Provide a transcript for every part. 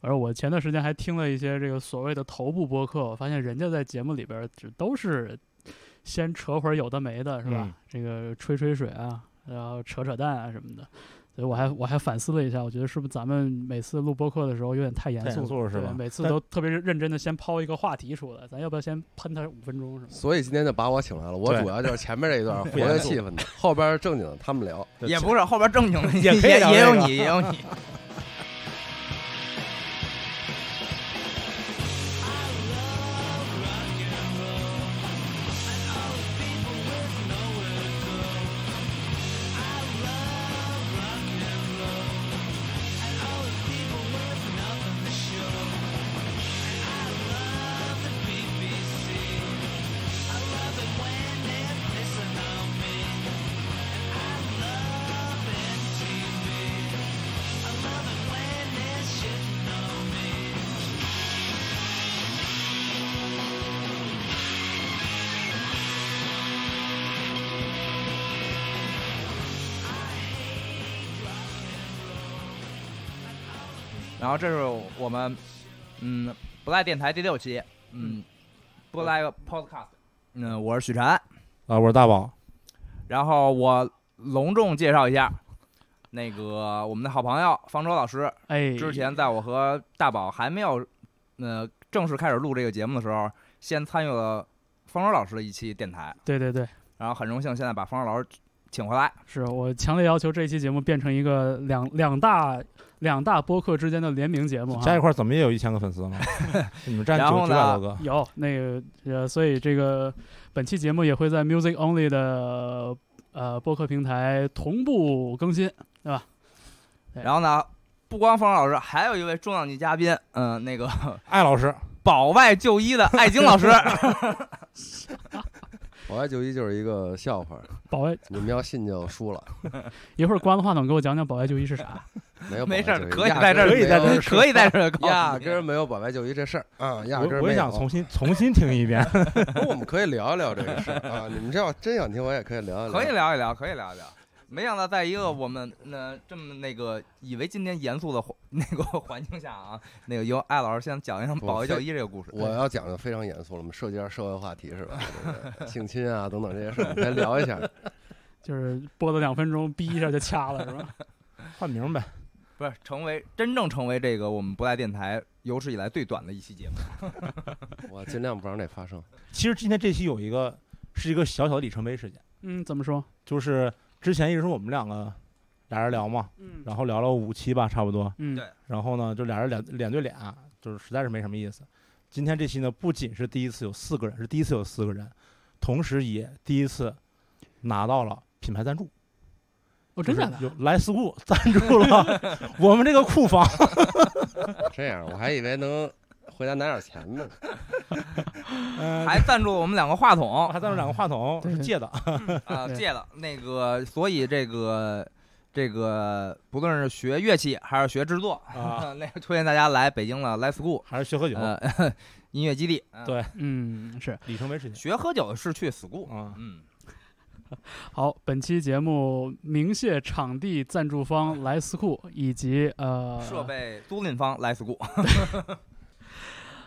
而我前段时间还听了一些这个所谓的头部播客，我发现人家在节目里边儿只都是先扯会儿有的没的，是吧？嗯这个吹吹水啊，然后扯扯淡啊什么的。所以我还我还反思了一下，我觉得是不是咱们每次录播客的时候有点太严肃了，对严肃了是吧每次都特别认真的先抛一个话题出来，咱要不要先喷他五分钟？是吗？所以今天就把我请来了，我主要就是前面这一段 活跃气氛的，后边正经的他们聊。也不是后边正经的，也可以也也有你，也有你。后这是我们嗯不赖电台第六期，嗯不赖 Podcast，嗯我是许晨，啊，我是大宝，然后我隆重介绍一下那个我们的好朋友方舟老师，哎，之前在我和大宝还没有呃正式开始录这个节目的时候，先参与了方舟老师的一期电台，对对对，然后很荣幸现在把方舟老师请回来。是我强烈要求这一期节目变成一个两两大两大播客之间的联名节目啊。加一块儿怎么也有一千个粉丝呢？你们占九然后呢九百多个，有那个呃，所以这个本期节目也会在 Music Only 的呃播客平台同步更新，对吧？对然后呢，不光方老师，还有一位重量级嘉宾，嗯、那个艾老师，保外就医的艾晶老师。保外就医就是一个笑话，保外你们要信就输了。一会儿关了话筒，给我讲讲保外就医是啥？没有没事可以在这儿可以在这儿可以在这儿压根儿没有保外就医这事儿啊，压根儿我我也没有想重新重新听一遍。不我们可以聊一聊这个事儿啊。你们这要真想听，我也可以聊一聊。可以聊一聊，可以聊一聊。没想到在一个我们那、这么那个以为今天严肃的环那个环境下啊，那个由艾老师先讲一讲保卫就医这个故事。我要讲的非常严肃了，我们涉及点社会话题是吧？性侵啊等等这些事儿，我们可以聊一下。就是播了两分钟，逼一下就掐了，是吧？换名呗，不是成为真正成为这个我们不赖电台有史以来最短的一期节目。我尽量不让这发生。其实今天这期有一个是一个小小的里程碑事件，嗯，怎么说？就是之前一直是我们两个俩人聊嘛，嗯然后聊了五期吧，差不多。嗯，对然后呢，就俩人脸脸对脸，就是实在是没什么意思。今天这期呢，不仅是第一次有四个人，是第一次有四个人，同时也第一次拿到了品牌赞助。哦，真假的？有莱斯库赞助了我们这个库房，这样我还以为能回家拿点钱呢。呃，还赞助我们两个话筒还赞助两个话筒，对是借的。啊，借的那个，所以这个这个不论是学乐器还是学制作啊，那个推荐大家来北京的 Live School 还是学喝酒，呃 音乐基地。嗯对嗯，是。里程碑事件。学喝酒是去 school，啊，嗯，好，本期节目鸣谢场地赞助方莱斯库以及呃设备租赁方 Live School。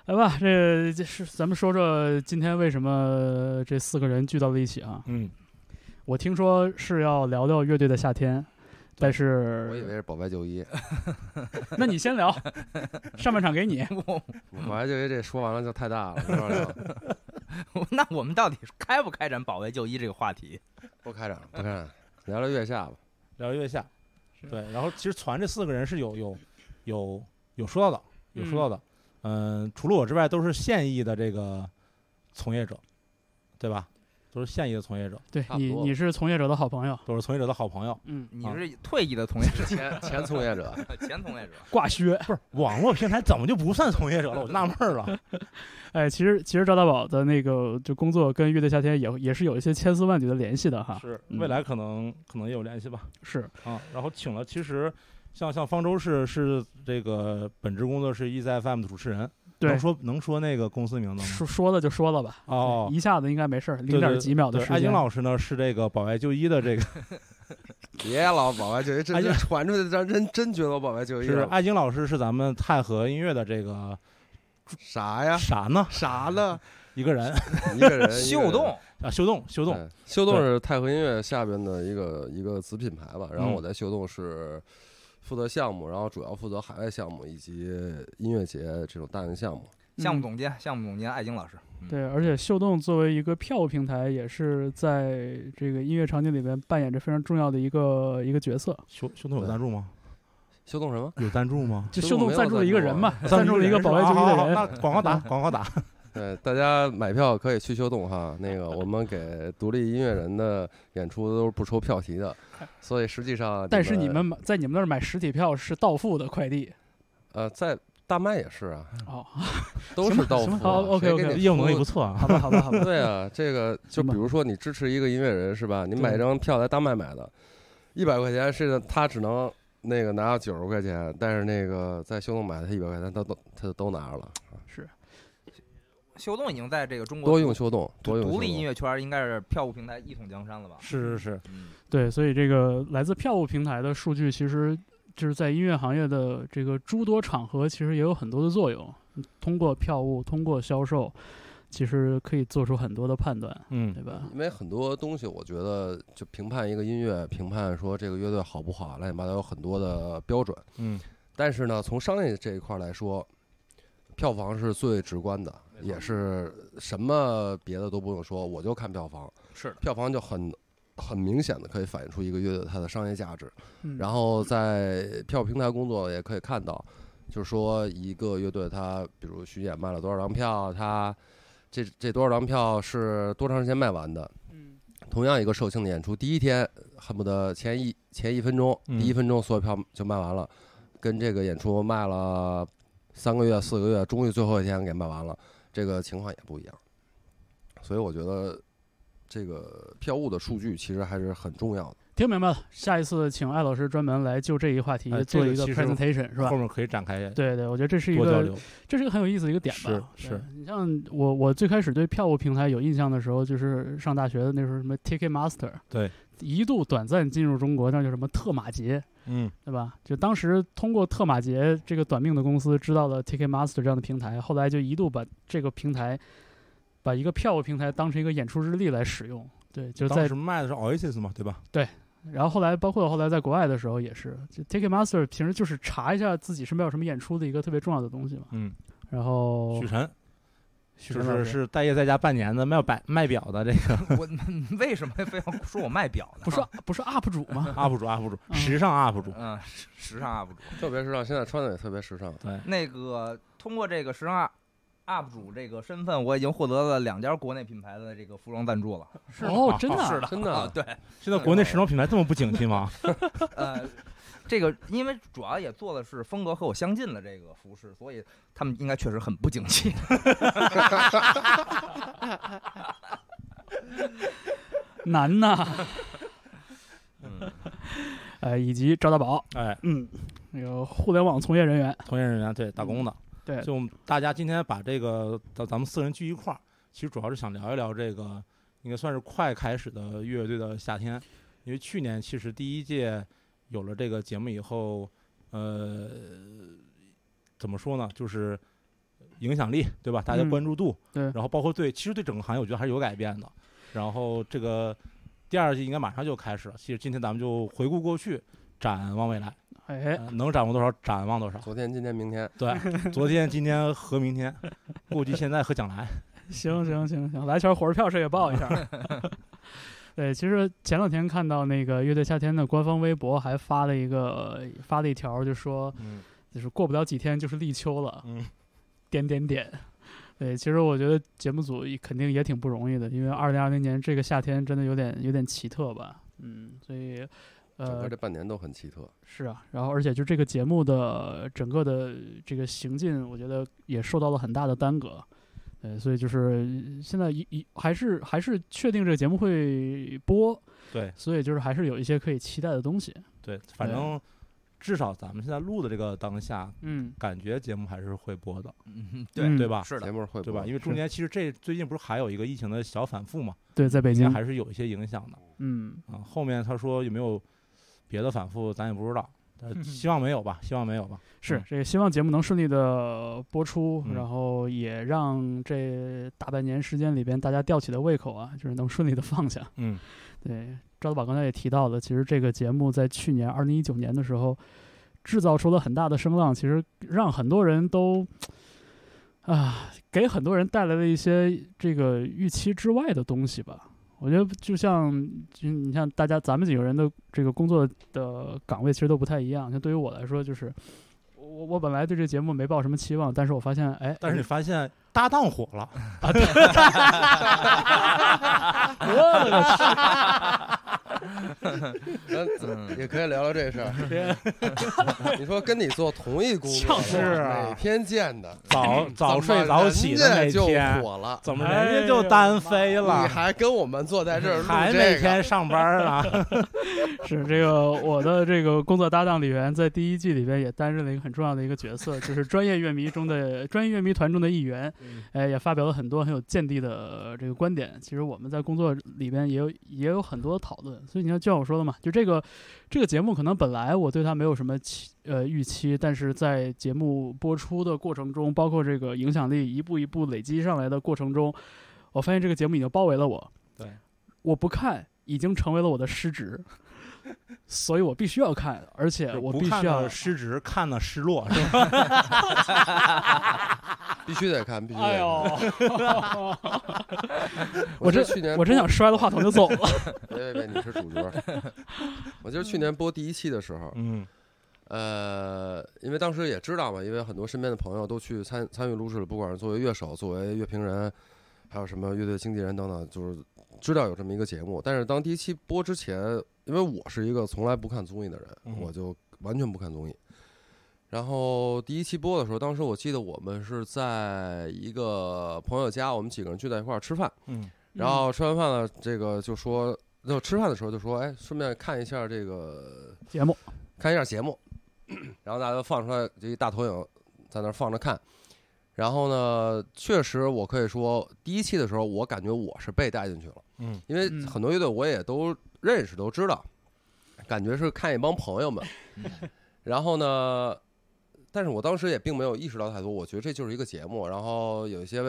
来吧，这这是咱们说说今天为什么这四个人聚到了一起啊？嗯，我听说是要聊聊乐队的夏天，但是我以为是是保外就医，那你先聊，上半场给你。保外就医这说完了就太大了，没法聊。那我们到底开不开展保卫就医这个话题？不开展，不开展，聊聊月下吧。聊月下，对，然后其实传这四个人是有有有有说到的，有说到的，嗯、除了我之外都是现役的这个从业者，对吧？都是现役的从业者，对你，你是从业者的好朋友，都是从业者的好朋友。嗯，你是退役的从业者，前前从业者，前从业者。挂靴。不是网络平台怎么就不算从业者了？我就纳闷儿了。哎，其实其实赵大宝的那个就工作跟乐队夏天也也是有一些千丝万缕的联系的哈。是，嗯未来可能可能也有联系吧。是，啊，然后请了，其实像像方舟是是这个本职工作是 EZ FM 的主持人，对能，说能说那个公司名字吗？说说了就说了吧。哦一下子应该没事儿，零点几秒的对，艾晶时间。老师呢是这个保外就医的这个 别老保外就医，这哎呀这传出去让人真觉得我保外就医了。是艾晶老师是咱们太和音乐的这个啥呀？啥呢？啥呢？一个人一个人 秀动，啊，秀动，秀动，秀动对是太和音乐下边的一个一个子品牌吧。然后嗯我在秀动是负责项目，然后主要负责海外项目以及音乐节这种大型项目。嗯项目总监，项目总监艾晶老师。嗯，对，而且秀动作为一个票务平台，也是在这个音乐场景里面扮演着非常重要的一个一个角色。秀秀动有赞助吗？秀动什么？有赞助吗？就秀动赞助了一个人嘛，啊赞助了一个保外就医好好好的人。那广告打，广告打。对，大家买票可以去秀动哈。那个我们给独立音乐人的演出都是不抽票题的，所以实际上但是你们买在你们那儿买实体票是到付的快递呃在大麦也是啊，哦。都是到付啊。好，OK，谁给 OK 你业务能力不错啊。好吧，好吧，好吧。对啊，这个就比如说你支持一个音乐人是吧？你买一张票在大麦买的，一百块钱是他只能那个拿到九十块钱，但是那个在秀动买的他一百块钱他都他都拿着了。是，秀动已经在这个中国多用秀动，多用独立音乐圈应该是票务平台一统江山了吧？是是是，嗯，对，所以这个来自票务平台的数据，其实就是在音乐行业的这个诸多场合，其实也有很多的作用。通过票务，通过销售，其实可以做出很多的判断，嗯对吧？因为很多东西，我觉得就评判一个音乐，评判说这个乐队好不好，乱七八糟有很多的标准。嗯，但是呢，从商业这一块来说，票房是最直观的，也是什么别的都不用说，我就看票房。是的，票房就很很明显的可以反映出一个乐队它的商业价值。嗯然后在票平台工作也可以看到，就是说一个乐队它比如巡演卖了多少张票，它这这多少张票是多长时间卖完的。嗯同样一个售罄的演出，第一天恨不得前一前一分钟，嗯第一分钟所有票就卖完了，跟这个演出卖了三个月、四个月，终于最后一天给卖完了，这个情况也不一样。所以我觉得这个票务的数据其实还是很重要的。听明白了。下一次请艾老师专门来就这一话题哎做一个 presentation，是吧后？面可以展开对对，我觉得这是一个。这是一个很有意思的一个点吧。是是你像我，我最开始对票务平台有印象的时候，就是上大学的那时候，什么 Ticketmaster，对，一度短暂进入中国，那叫什么特马捷，嗯对吧？就当时通过特马杰这个短命的公司知道了 Ticketmaster 这样的平台，后来就一度把这个平台，把一个票务平台当成一个演出日历来使用。对，就是在当时卖的是 Oasis 嘛，对吧？对然后后来，包括后来在国外的时候也是，就 Ticketmaster 平时就是查一下自己身边有什么演出的一个特别重要的东西嘛。嗯，然后许晨就是是待业在家半年的卖表卖表的这个 我为什么非要说我卖表呢？不是不是 UP 主吗？UP 主 UP 主，嗯时尚 UP 主。嗯，时时尚 UP 主。特别时尚，现在穿的也特别时尚。对，那个通过这个时尚 UP 主这个身份，我已经获得了两家国内品牌的这个服装赞助了。是哦，真的啊是的，真的啊对，现在国内时装品牌这么不景气吗？呃，这个因为主要也做的是风格和我相近的这个服饰，所以他们应该确实很不景气。难呐。嗯，哎，以及赵大宝，哎，嗯，那个互联网从业人员，从业人员对打工的，对，就我们大家今天把这个咱咱们四人聚一块儿，其实主要是想聊一聊这个应该算是快开始的乐队的夏天，因为去年其实第一届有了这个节目以后，呃，怎么说呢，就是影响力对吧？大家嗯关注度，对然后包括对，其实对整个行业我觉得还是有改变的。然后这个第二季应该马上就开始了，其实今天咱们就回顾过去，展望未来，哎，呃能展望多少展望多少。昨天、今天、明天，对，昨天、今天和明天，估计现在和将来。行行行行，来钱火车票谁也报一下。对，其实前两天看到那个乐队夏天的官方微博还发了一个发了一条，就说嗯就是过不了几天就是立秋了，嗯，点点点。对，其实我觉得节目组肯定也挺不容易的，因为二零二零年这个夏天真的有点有点奇特吧，嗯，所以呃整个这半年都很奇特。是啊，然后而且就这个节目的整个的这个行进，我觉得也受到了很大的耽搁。呃，所以就是现在一一还是还是确定这个节目会播，对所以就是还是有一些可以期待的东西。对，反正至少咱们现在录的这个当下，嗯，感觉节目还是会播的，嗯，嗯对，对吧？是的，节目会播对吧？因为中间其实这最近不是还有一个疫情的小反复嘛，对，在北京，还是有一些影响的嗯，啊。后面他说有没有别的反复咱也不知道，呃嗯希望没有吧，希望没有吧。嗯是这个，希望节目能顺利的播出，嗯然后也让这大半年时间里边大家吊起的胃口啊，就是能顺利的放下。嗯 对，赵德宝刚才也提到了，其实这个节目在去年二零一九年的时候，制造出了很大的声浪，其实让很多人都啊，给很多人带来了一些这个预期之外的东西吧。我觉得就像，就你像大家咱们几个人的这个工作的岗位其实都不太一样。像对于我来说，就是我我本来对这节目没抱什么期望，但是我发现，哎，但是你发现搭档火了，我的个 嗯，也可以聊聊这事儿。你说跟你做同一工作，是啊每天见的，早早睡早起的那怎么人家就天，火了，怎么人家就单飞了你了，还跟我们坐在这儿还每天上班啊？是这个我的这个工作搭档李源，在第一季里边也担任了一个很重要的一个角色，就是专业乐迷中的专业乐迷团中的一员。哎，也发表了很多很有见地的这个观点。其实我们在工作里边也有也有很多讨论。所以你看，就像我说的嘛，就这个这个节目可能本来我对它没有什么期呃预期，但是在节目播出的过程中，包括这个影响力一步一步累积上来的过程中，我发现这个节目已经包围了我。对，我不看已经成为了我的失职。所以我必须要看，而且我必须要失职，看了失落，是吧？必须得看，必须得看。哎呦，我这去年我真想摔了话筒就走了。别别别，你是主角。我就是去年播第一期的时候，嗯呃，因为当时也知道嘛，因为很多身边的朋友都去参参与录制了，不管是作为乐手、作为乐评人，还有什么乐队经纪人等等，就是知道有这么一个节目。但是当第一期播之前，因为我是一个从来不看综艺的人，嗯我就完全不看综艺。然后第一期播的时候，当时我记得我们是在一个朋友家，我们几个人聚在一块儿吃饭。嗯然后吃完饭了，这个就说，就吃饭的时候就说，哎，顺便看一下这个节目，看一下节目，然后大家就放出来这一大投影在那儿放着看。然后呢，确实我可以说，第一期的时候我感觉我是被带进去了，嗯因为嗯很多乐队我也都认识都知道，感觉是看一帮朋友们。然后呢，但是我当时也并没有意识到太多，我觉得这就是一个节目。然后有一些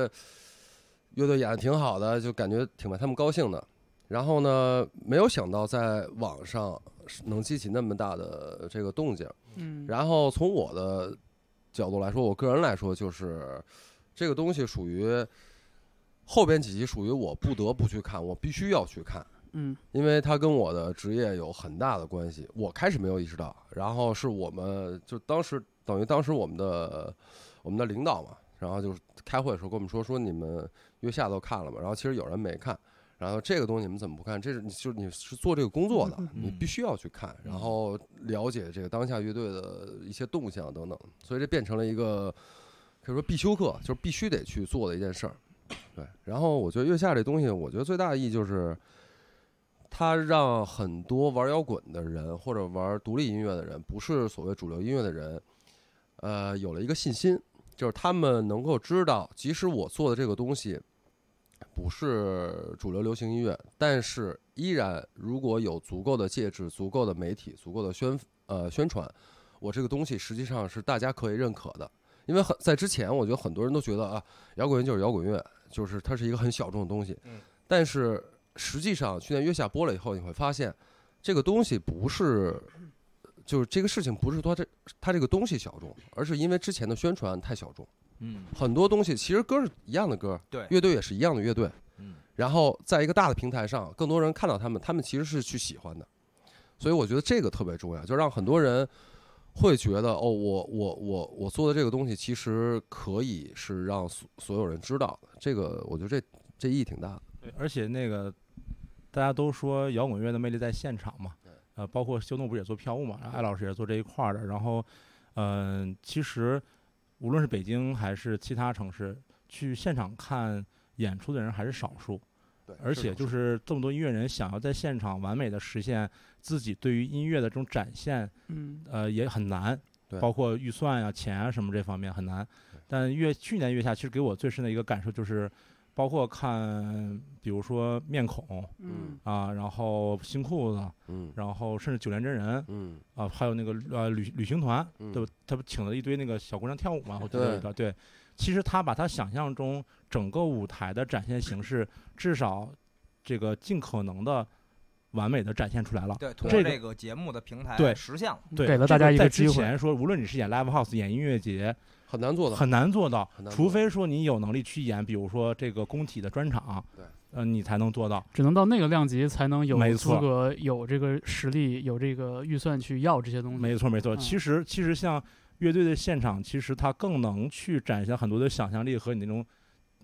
乐队演的挺好的，就感觉挺为他们高兴的。然后呢，没有想到在网上能激起那么大的这个动静。嗯然后从我的角度来说，我个人来说，就是这个东西属于后边几集属于我不得不去看，我必须要去看，嗯因为它跟我的职业有很大的关系。我开始没有意识到，然后是我们就当时等于当时我们的我们的领导嘛，然后就是开会的时候跟我们说说你们月下都看了嘛？然后其实有人没看。然后这个东西你们怎么不看？这是你就是你是做这个工作的，你必须要去看，然后了解这个当下乐队的一些动向等等，所以这变成了一个可以说必修课，就是必须得去做的一件事儿。对，然后我觉得月下这东西，我觉得最大的意义就是，它让很多玩摇滚的人或者玩独立音乐的人，不是所谓主流音乐的人，呃，有了一个信心，就是他们能够知道，即使我做的这个东西不是主流流行音乐，但是依然如果有足够的介质、足够的媒体、足够的宣呃宣传，我这个东西实际上是大家可以认可的。因为很在之前，我觉得很多人都觉得啊，摇滚乐就是摇滚乐，就是它是一个很小众的东西。嗯但是实际上，去年月下播了以后，你会发现，这个东西不是，就是这个事情不是说这它这个东西小众，而是因为之前的宣传太小众。嗯。很多东西其实歌是一样的歌，对。乐队也是一样的乐队，嗯。然后在一个大的平台上，更多人看到他们，他们其实是去喜欢的，所以我觉得这个特别重要，就让很多人会觉得哦，我我我我做的这个东西其实可以是让所所有人知道的，这个我觉得这这意义挺大的。对，而且那个大家都说摇滚乐的魅力在现场嘛，呃，包括修诺不是也做票务嘛，然后艾老师也做这一块儿的，然后，嗯、其实无论是北京还是其他城市，去现场看演出的人还是少数，对，而且就是是这么多音乐人想要在现场完美的实现自己对于音乐的这种展现，嗯呃，也很难对，包括预算呀、钱啊什么这方面很难。但月去年月下，其实给我最深的一个感受就是，包括看，比如说面孔嗯啊，然后新裤子，嗯然后甚至九连真人嗯啊，还有那个呃旅旅行团，嗯对吧？他不请了一堆那个小姑娘跳舞嘛？我记得对。其实他把他想象中整个舞台的展现形式，至少这个尽可能的完美的展现出来了。对，通这个过这个节目的平台对实现了。对，给了大家一个机会之前说，无论你是演 live house、演音乐节，很难做到。很难做到除非说你有能力去演，比如说这个工体的专场，对，呃，你才能做到。只能到那个量级才能有资没错格、有这个实力、有这个预算去要这些东西。没错，没错。嗯其实，其实像乐队的现场，其实它更能去展现很多的想象力和你那种，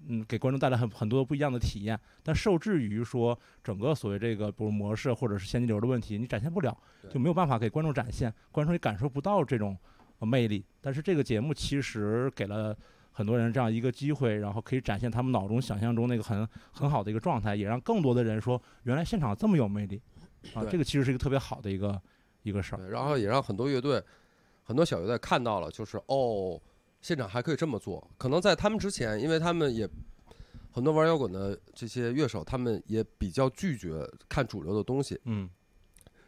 嗯，给观众带来很很多不一样的体验。但受制于说整个所谓这个，比如模式或者是现金流的问题，你展现不了，就没有办法给观众展现，观众也感受不到这种呃魅力。但是这个节目其实给了。很多人这样一个机会，然后可以展现他们脑中想象中那个很很好的一个状态，也让更多的人说，原来现场这么有魅力啊！这个其实是一个特别好的一个一个事儿。然后也让很多乐队、很多小乐队看到了，就是哦，现场还可以这么做。可能在他们之前，因为他们也很多玩摇滚的这些乐手，他们也比较拒绝看主流的东西。嗯，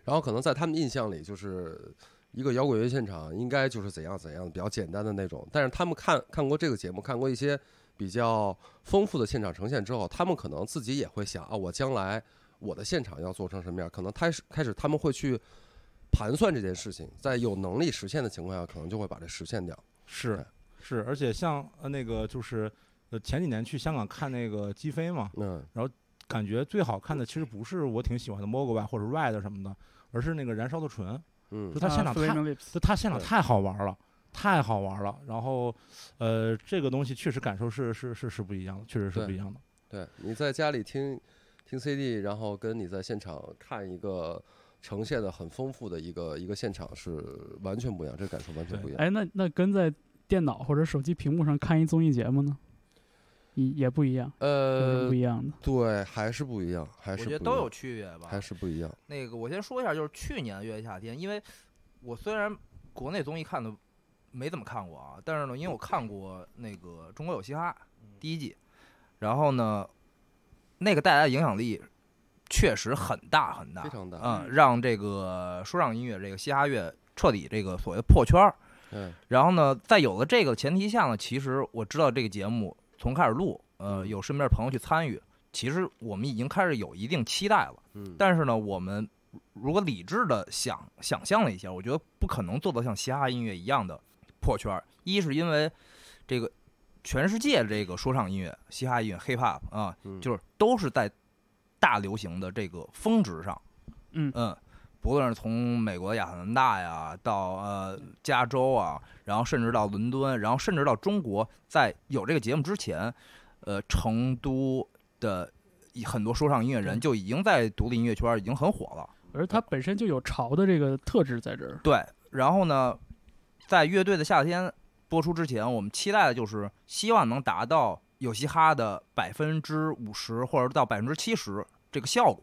然后可能在他们印象里，就是一个摇滚乐现场应该就是怎样怎样比较简单的那种。但是他们看看过这个节目，看过一些比较丰富的现场呈现之后，他们可能自己也会想啊，我将来我的现场要做成什么样？可能开始开始他们会去盘算这件事情，在有能力实现的情况下，可能就会把这实现掉。是是，而且像呃那个就是呃前几年去香港看那个击飞嘛，嗯，然后感觉最好看的其实不是我挺喜欢的 Mogwai 或者 Red 什么的，而是那个燃烧的唇，嗯就他现场太就他现场太好玩了。太好玩了，然后，呃，这个东西确实感受是是是是不一样的，确实是不一样的。对，你在家里听听 CD，然后跟你在现场看一个呈现的很丰富的一个一个现场是完全不一样，这感受完全不一样。哎，那那跟在电脑或者手机屏幕上看一综艺节目呢，也也不一样，呃不，一样的。对，还是不一样，还是我觉得都有，区别吧。还是不一样。那个，我先说一下，就是去年《乐队夏天》，因为我虽然国内综艺看的没怎么看过啊，但是呢，因为我看过那个《中国有嘻哈》第一季，然后呢，那个带来的影响力确实很大很大，非常大嗯，让这个说唱音乐这个嘻哈乐彻底这个所谓破圈儿。嗯，然后呢，在有了这个前提下呢，其实我知道这个节目从开始录，呃，嗯有身边朋友去参与，其实我们已经开始有一定期待了。嗯，但是呢，我们如果理智的想想象了一下，我觉得不可能做到像嘻哈音乐一样的破圈儿。一是因为这个全世界这个说唱音乐、嘻哈音乐、hip hop 啊，嗯就是都是在大流行的这个峰值上，嗯嗯，不论是从美国亚特兰大呀，到呃加州啊，然后甚至到伦敦，然后甚至到中国，在有这个节目之前，呃，成都的很多说唱音乐人就已经在独立音乐圈已经很火了。而它本身就有潮的这个特质在这儿。对，然后呢，在乐队的夏天播出之前，我们期待的就是希望能达到有嘻哈的百分之五十或者到百分之七十这个效果。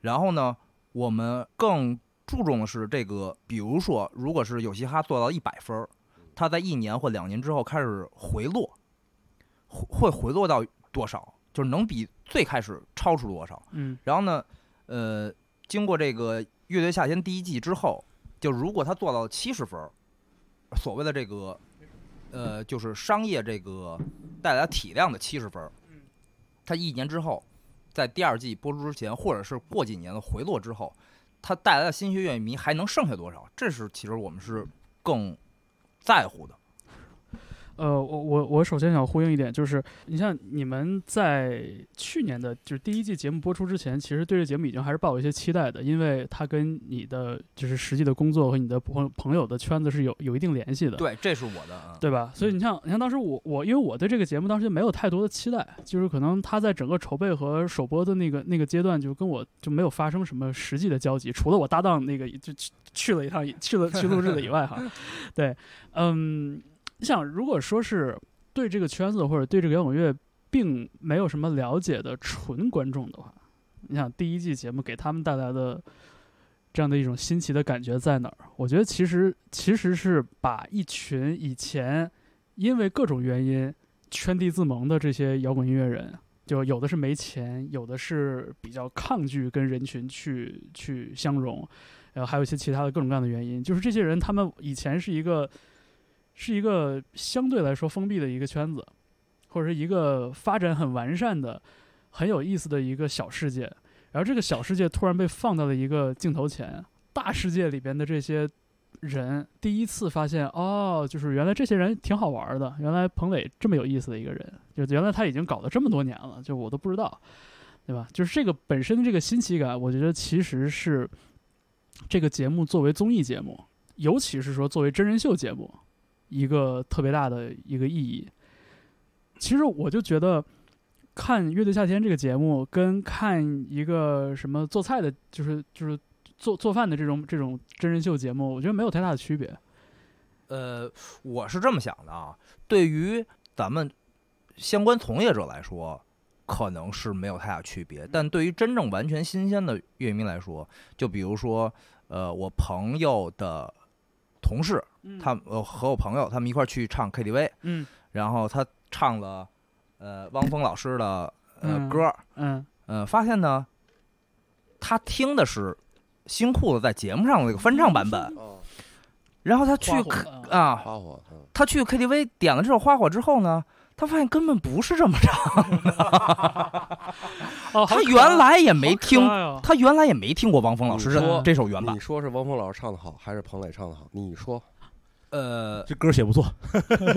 然后呢，我们更注重的是这个，比如说，如果是有嘻哈做到一百分儿，它在一年或两年之后开始回落，会会回落到多少？就是能比最开始超出多少？嗯，然后呢，呃，经过这个《乐队夏天》第一季之后，就如果他做到七十分儿，所谓的这个，呃，就是商业这个带来体量的七十分儿，他一年之后，在第二季播出之前，或者是过几年的回落之后，它带来的新学院迷还能剩下多少？这是其实我们是更在乎的。呃，我我我首先想呼应一点，就是你像你们在去年的就是第一季节目播出之前，其实对这节目已经还是抱有一些期待的，因为它跟你的就是实际的工作和你的朋朋友的圈子是有有一定联系的。对，这是我的啊。对吧？所以你像，你像当时我我因为我对这个节目当时就没有太多的期待，就是可能他在整个筹备和首播的那个那个阶段，就跟我就没有发生什么实际的交集，除了我搭档那个就去去了一趟去了去录制的以外哈，对，嗯，你想如果说是对这个圈子或者对这个摇滚乐并没有什么了解的纯观众的话，你想第一季节目给他们带来的这样的一种新奇的感觉在哪儿？我觉得其实其实是把一群以前因为各种原因圈地自萌的这些摇滚音乐人，就有的是没钱，有的是比较抗拒跟人群去去相融，然后还有一些其他的各种各样的原因。就是这些人，他们以前是一个是一个相对来说封闭的一个圈子，或者是一个发展很完善的、很有意思的一个小世界。然后这个小世界突然被放到了一个镜头前，大世界里边的这些人第一次发现，哦，就是原来这些人挺好玩的，原来彭磊这么有意思的一个人，就原来他已经搞了这么多年了，就我都不知道，对吧？就是这个本身的这个新奇感，我觉得其实是这个节目作为综艺节目，尤其是说作为真人秀节目，一个特别大的一个意义。其实我就觉得。看《乐队夏天》这个节目，跟看一个什么做菜的，就是就是做做饭的这种这种真人秀节目，我觉得没有太大的区别。呃，我是这么想的啊，对于咱们相关从业者来说，可能是没有太大区别，但对于真正完全新鲜的乐迷来说，就比如说，呃，我朋友的同事，他呃和我朋友他们一块儿去唱 KTV，嗯，然后他唱了。呃，汪峰老师的呃歌，嗯，呃，发现呢，他听的是新裤子在节目上的那个翻唱版本，然后他去啊，他去 KTV 点了这首《花火》之后呢，他发现根本不是这么唱的 他原来也没听，他原来也没听过汪峰老师这这首原版。你说是汪峰老师唱的好，还是彭磊唱的好？你说。呃，这歌写不错。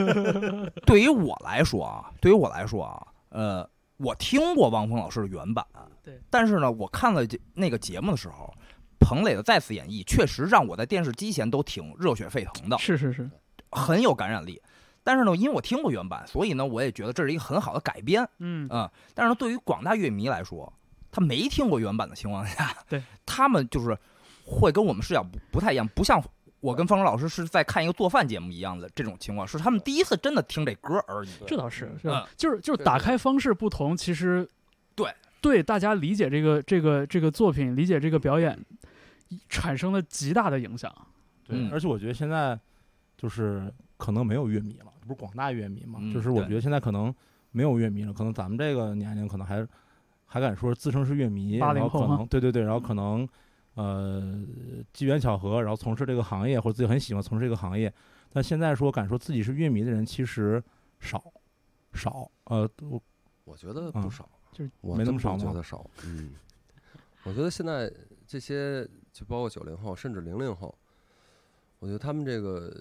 对于我来说啊，对于我来说啊，呃，我听过汪峰老师的原版，对。但是呢，我看了那个节目的时候，彭磊的再次演绎，确实让我在电视机前都挺热血沸腾的。是是是，很有感染力。但是呢，因为我听过原版，所以呢，我也觉得这是一个很好的改编。嗯嗯。但是呢，对于广大乐迷来说，他没听过原版的情况下，对他们就是会跟我们视角不不太一样，不像。我跟方舟老师是在看一个做饭节目一样的这种情况，是他们第一次真的听这歌而已。这倒是，是吧就是就是打开方式不同，其实对对大家理解这个这个这个作品、理解这个表演，产生了极大的影响。对，而且我觉得现在就是可能没有乐迷了，不是广大乐迷嘛？就是我觉得现在可能没有乐迷了，可能咱们这个年龄可能还还敢说自称是乐迷，然后可能对对对，然后可能。呃，机缘巧合，然后从事这个行业，或者自己很喜欢从事这个行业，但现在说敢说自己是乐迷的人其实少，少。呃，我我觉得不少，就是没那么少吗？觉得少。嗯，我觉得现在这些就包括九零后，甚至零零后，我觉得他们这个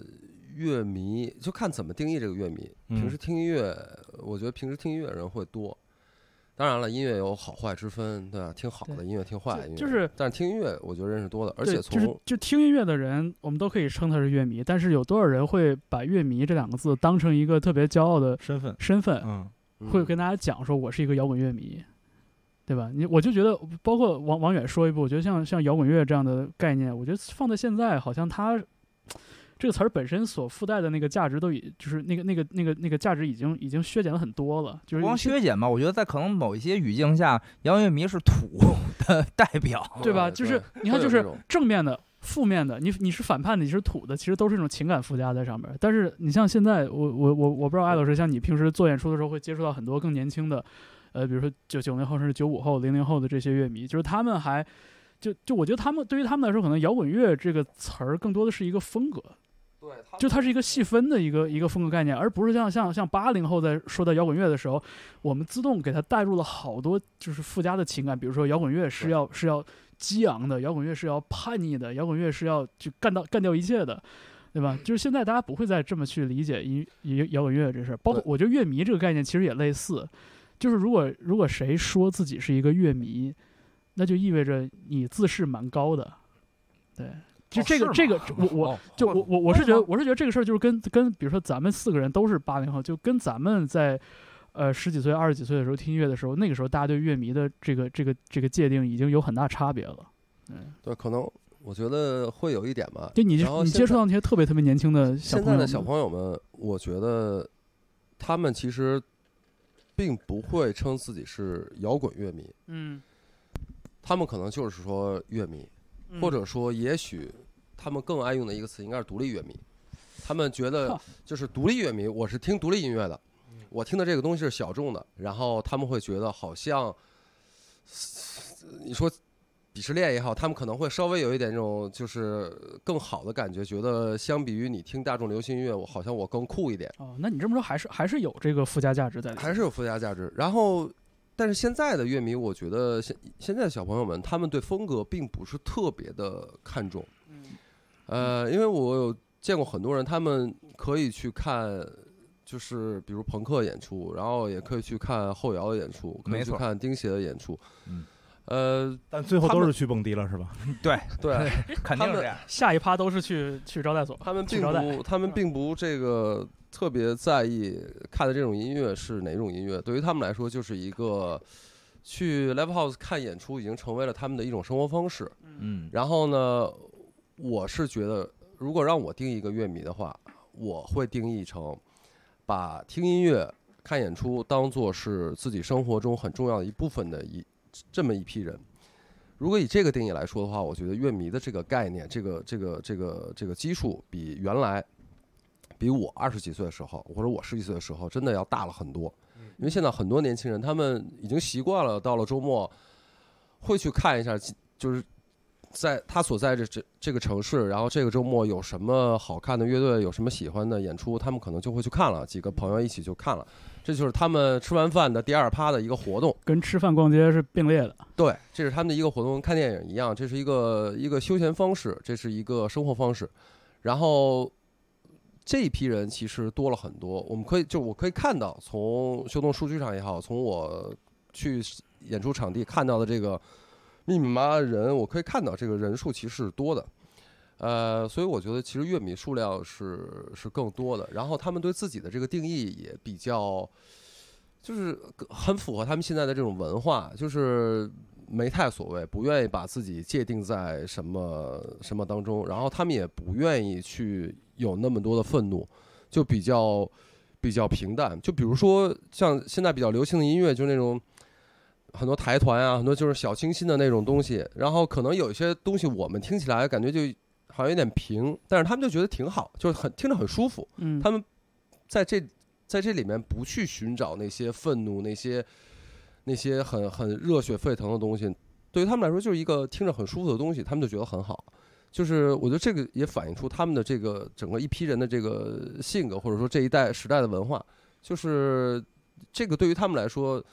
乐迷就看怎么定义这个乐迷。平时听音乐，我觉得平时听音乐人会多。当然了，音乐有好坏之分，对吧？听好的音乐，听坏的音乐，就是。但是听音乐，我觉得认识多的，而且从就听音乐的人，我们都可以称他是乐迷。但是有多少人会把“乐迷”这两个字当成一个特别骄傲的身份？身份，嗯，会跟大家讲说，我是一个摇滚乐迷，对吧？你我就觉得，包括王王远说一部，我觉得像像摇滚乐这样的概念，我觉得放在现在，好像他。这个词儿本身所附带的那个价值都已，就是那个那个那个那个价值已经已经削减了很多了。就是光削减嘛，我觉得在可能某一些语境下，摇滚乐迷是土的 代表，对吧？就是你看，就是正面的、负面的，你你是反叛的，你是土的，其实都是一种情感附加在上面。但是你像现在，我我我我不知道艾老师，像你平时做演出的时候会接触到很多更年轻的，呃，比如说九九零后甚至九五后、零零后的这些乐迷，就是他们还就就我觉得他们对于他们来说，可能摇滚乐这个词儿更多的是一个风格。对，就它是一个细分的一个一个风格概念，而不是像像像八零后在说到摇滚乐的时候，我们自动给它带入了好多就是附加的情感，比如说摇滚乐是要是要激昂的，摇滚乐是要叛逆的，摇滚乐是要去干到干掉一切的，对吧？就是现在大家不会再这么去理解音摇摇滚乐这事儿，包括我觉得乐迷这个概念其实也类似，就是如果如果谁说自己是一个乐迷，那就意味着你自视蛮高的，对。就这个这个，我我就我我我是觉得我是觉得这个事儿就是跟跟比如说咱们四个人都是八零后，就跟咱们在呃十几岁二十几岁的时候听音乐的时候，那个时候大家对乐迷的这个这个这个界定已经有很大差别了。嗯，对，可能我觉得会有一点吧。就你你接触到那些特别特别年轻的现在的小朋友们，我觉得他们其实并不会称自己是摇滚乐迷。嗯，他们可能就是说乐迷。或者说，也许他们更爱用的一个词应该是独立乐迷。他们觉得就是独立乐迷，我是听独立音乐的，我听的这个东西是小众的，然后他们会觉得好像，你说鄙视链也好，他们可能会稍微有一点这种就是更好的感觉，觉得相比于你听大众流行音乐，我好像我更酷一点，哦，那你这么说还是还是有这个附加价值在里面，还是有附加价值。然后，但是现在的乐迷，我觉得现现在的小朋友们，他们对风格并不是特别的看重。嗯呃，因为我有见过很多人，他们可以去看，就是比如朋克演出，然后也可以去看后摇的演出，可以去看钉鞋的演出。嗯，呃，但最后都是去蹦迪了，是吧？对，对，他们肯定是这样。下一趴都是去去招待所，他们并不，他们并不这个特别在意看的这种音乐是哪种音乐，对于他们来说，就是一个去 live house 看演出已经成为了他们的一种生活方式。嗯，然后呢，我是觉得，如果让我定义一个乐迷的话，我会定义成把听音乐、看演出当做是自己生活中很重要的一部分的一这么一批人。如果以这个定义来说的话，我觉得乐迷的这个概念，这个这个这个这个基数比原来，比我二十几岁的时候，或者我十几岁的时候，真的要大了很多。因为现在很多年轻人，他们已经习惯了，到了周末会去看一下，就是在他所在这这这个城市，然后这个周末有什么好看的乐队，有什么喜欢的演出，他们可能就会去看了，几个朋友一起就看了。这就是他们吃完饭的第二趴的一个活动。跟吃饭逛街是并列的。对，这是他们的一个活动，跟看电影一样，这是一个一个休闲方式，这是一个生活方式。然后这一批人其实多了很多，我们可以就我可以看到，从秀动数据上也好，从我去演出场地看到的这个密密麻麻的人，我可以看到这个人数其实是多的。呃，所以我觉得其实乐迷数量是是更多的，然后他们对自己的这个定义也比较，就是很符合他们现在的这种文化，就是没太所谓，不愿意把自己界定在什么什么当中，然后他们也不愿意去有那么多的愤怒，就比较比较平淡。就比如说像现在比较流行的音乐，就是那种很多台团啊，很多就是小清新的那种东西，然后可能有一些东西我们听起来感觉就好像有点平，但是他们就觉得挺好，就是很听着很舒服。嗯，他们在这在这里面不去寻找那些愤怒，那些那些很很热血沸腾的东西，对于他们来说就是一个听着很舒服的东西，他们就觉得很好。就是我觉得这个也反映出他们的这个整个一批人的这个性格，或者说这一代时代的文化，就是这个对于他们来说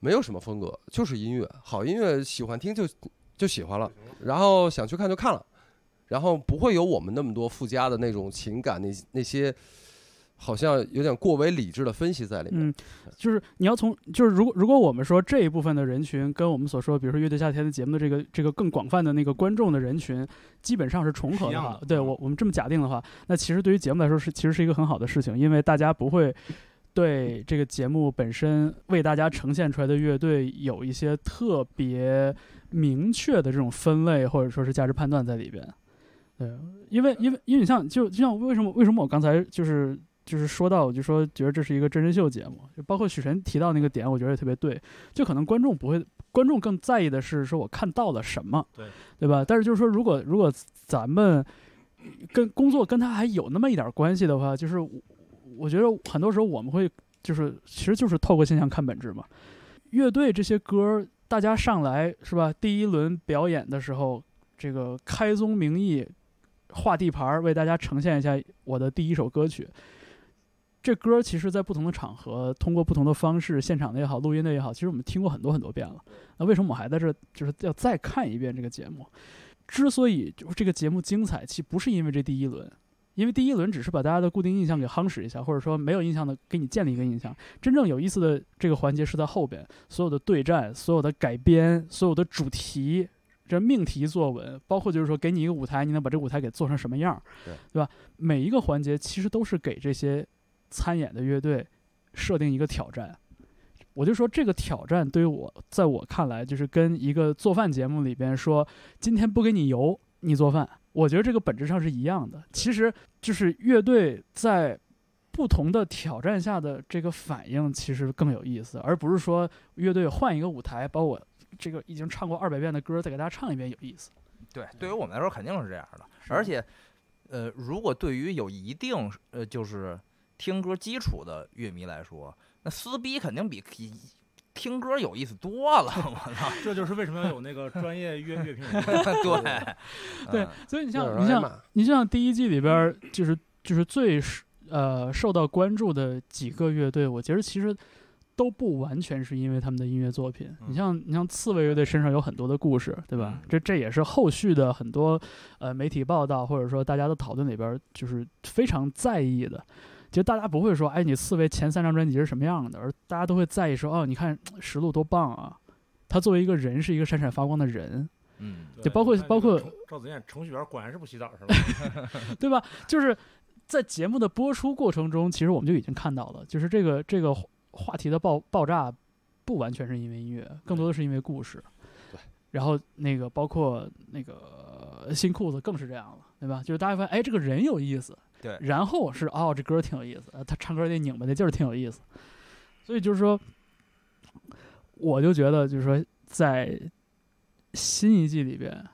没有什么风格，就是音乐，好音乐喜欢听就就喜欢了，然后想去看就看了。然后不会有我们那么多附加的那种情感，那那些好像有点过为理智的分析在里面。嗯，就是你要从，就是如果如果我们说这一部分的人群跟我们所说，比如说乐队夏天的节目的这个这个更广泛的那个观众的人群，基本上是重合的话，对我我们这么假定的话，那其实对于节目来说是其实是一个很好的事情，因为大家不会对这个节目本身为大家呈现出来的乐队有一些特别明确的这种分类或者说是价值判断在里边。对，因为因为因为你像就就像为什么为什么我刚才就是就是说到我就说觉得这是一个真人秀节目，就包括许晨提到那个点，我觉得也特别对。就可能观众不会，观众更在意的是说我看到了什么，对对吧？但是就是说，如果如果咱们跟工作跟他还有那么一点关系的话，就是我我觉得很多时候我们会就是其实就是透过现象看本质嘛。乐队这些歌儿，大家上来是吧？第一轮表演的时候，这个开宗明义。画地盘儿，为大家呈现一下我的第一首歌曲。这歌其实，在不同的场合，通过不同的方式，现场的也好，录音的也好，其实我们听过很多很多遍了。那为什么我还在这，就是要再看一遍这个节目？之所以就是这个节目精彩，其实不是因为这第一轮，因为第一轮只是把大家的固定印象给夯实一下，或者说没有印象的给你建立一个印象。真正有意思的这个环节是在后边，所有的对战、所有的改编、所有的主题。这命题作文，包括就是说，给你一个舞台，你能把这个舞台给做成什么样，对对吧？每一个环节其实都是给这些参演的乐队设定一个挑战。我就说，这个挑战对于我，在我看来，就是跟一个做饭节目里边说，今天不给你油，你做饭，我觉得这个本质上是一样的。其实就是乐队在不同的挑战下的这个反应，其实更有意思，而不是说乐队换一个舞台把我。这个已经唱过二百遍的歌，再给大家唱一遍有意思。对，对于我们来说肯定是这样的。而且，呃，如果对于有一定呃，就是听歌基础的乐迷来说，那撕逼肯定比比听歌有意思多了。我操，这就是为什么要有那个专业乐乐评人。对对嗯，所以你像你像你像第一季里边儿，就是就是最是呃受到关注的几个乐队，我觉得其实都不完全是因为他们的音乐作品。嗯你像你像刺猬乐队身上有很多的故事，对吧？嗯这这也是后续的很多呃媒体报道或者说大家的讨论里边儿就是非常在意的。就大家不会说，哎，你刺猬前三张专辑是什么样的，而大家都会在意说，哦，你看石路多棒啊！他作为一个人是一个闪闪发光的人，嗯就包括包括赵子健程序员果然是不洗澡是吧？对吧？就是在节目的播出过程中，其实我们就已经看到了，就是这个这个话话题的爆爆炸，不完全是因为音乐，更多的是因为故事。对。然后那个包括那个新裤子更是这样了，对吧？就是大家发现，哎，这个人有意思。对然后是哦，这歌挺有意思，他唱歌那拧巴那劲儿挺有意思。所以就是说，我就觉得就是说，在新一季里边，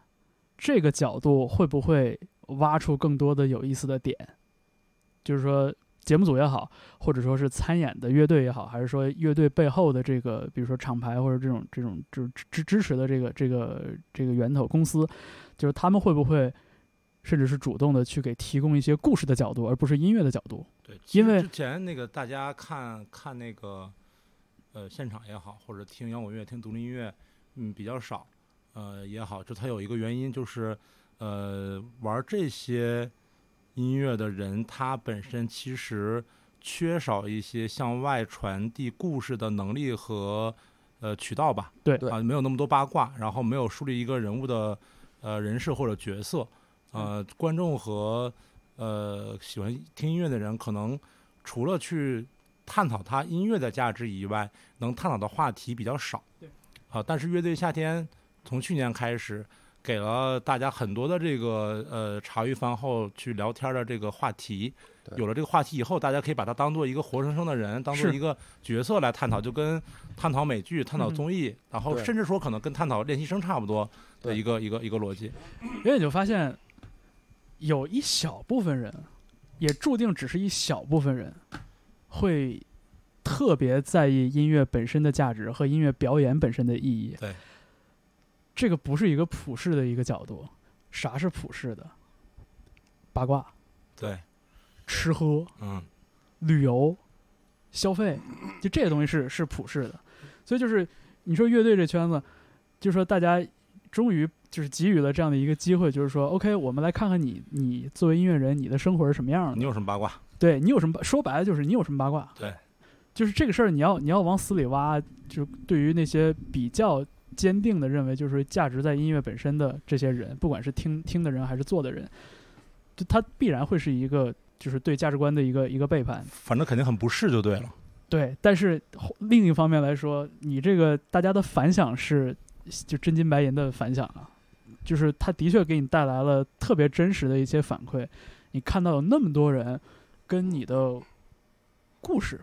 这个角度会不会挖出更多的有意思的点？就是说，节目组也好，或者说是参演的乐队也好，还是说乐队背后的这个，比如说厂牌或者这种这种支支支持的这个这个这个源头公司，就是他们会不会甚至是主动的去给提供一些故事的角度，而不是音乐的角度？对，因为之前那个大家看看那个呃现场也好，或者听摇滚乐、听独立音乐，嗯，比较少，呃也好，就它有一个原因就是，呃，玩这些音乐的人，他本身其实缺少一些向外传递故事的能力和呃渠道吧。对对啊，没有那么多八卦，然后没有树立一个人物的呃人设或者角色，呃，观众和呃喜欢听音乐的人，可能除了去探讨它音乐的价值以外，能探讨的话题比较少。对，啊，但是乐队夏天从去年开始，给了大家很多的这个呃茶余饭后去聊天的这个话题。对有了这个话题以后，大家可以把它当做一个活生生的人，当做一个角色来探讨，就跟探讨美剧、探讨嗯综艺，然后甚至说可能跟探讨练习生差不多的一个一个一个逻辑。因为你就发现，有一小部分人，也注定只是一小部分人，会特别在意音乐本身的价值和音乐表演本身的意义。对，这个不是一个普世的一个角度。啥是普世的？八卦、对，吃喝、嗯，旅游、消费，就这些东西是是普世的。所以就是你说乐队这圈子，就是说大家终于就是给予了这样的一个机会，就是说，OK，我们来看看你，你作为音乐人，你的生活是什么样的你的？有什么八卦？对你有什么？说白了就是你有什么八卦？对，就是这个事儿，你要你要往死里挖。就对于那些比较坚定的认为，就是价值在音乐本身的这些人，不管是听听的人还是做的人，就他必然会是一个就是对价值观的一个一个背叛。反正肯定很不适就对了。对，但是后另一方面来说，你这个大家的反响是就真金白银的反响啊，就是它的确给你带来了特别真实的一些反馈。你看到有那么多人跟你的故事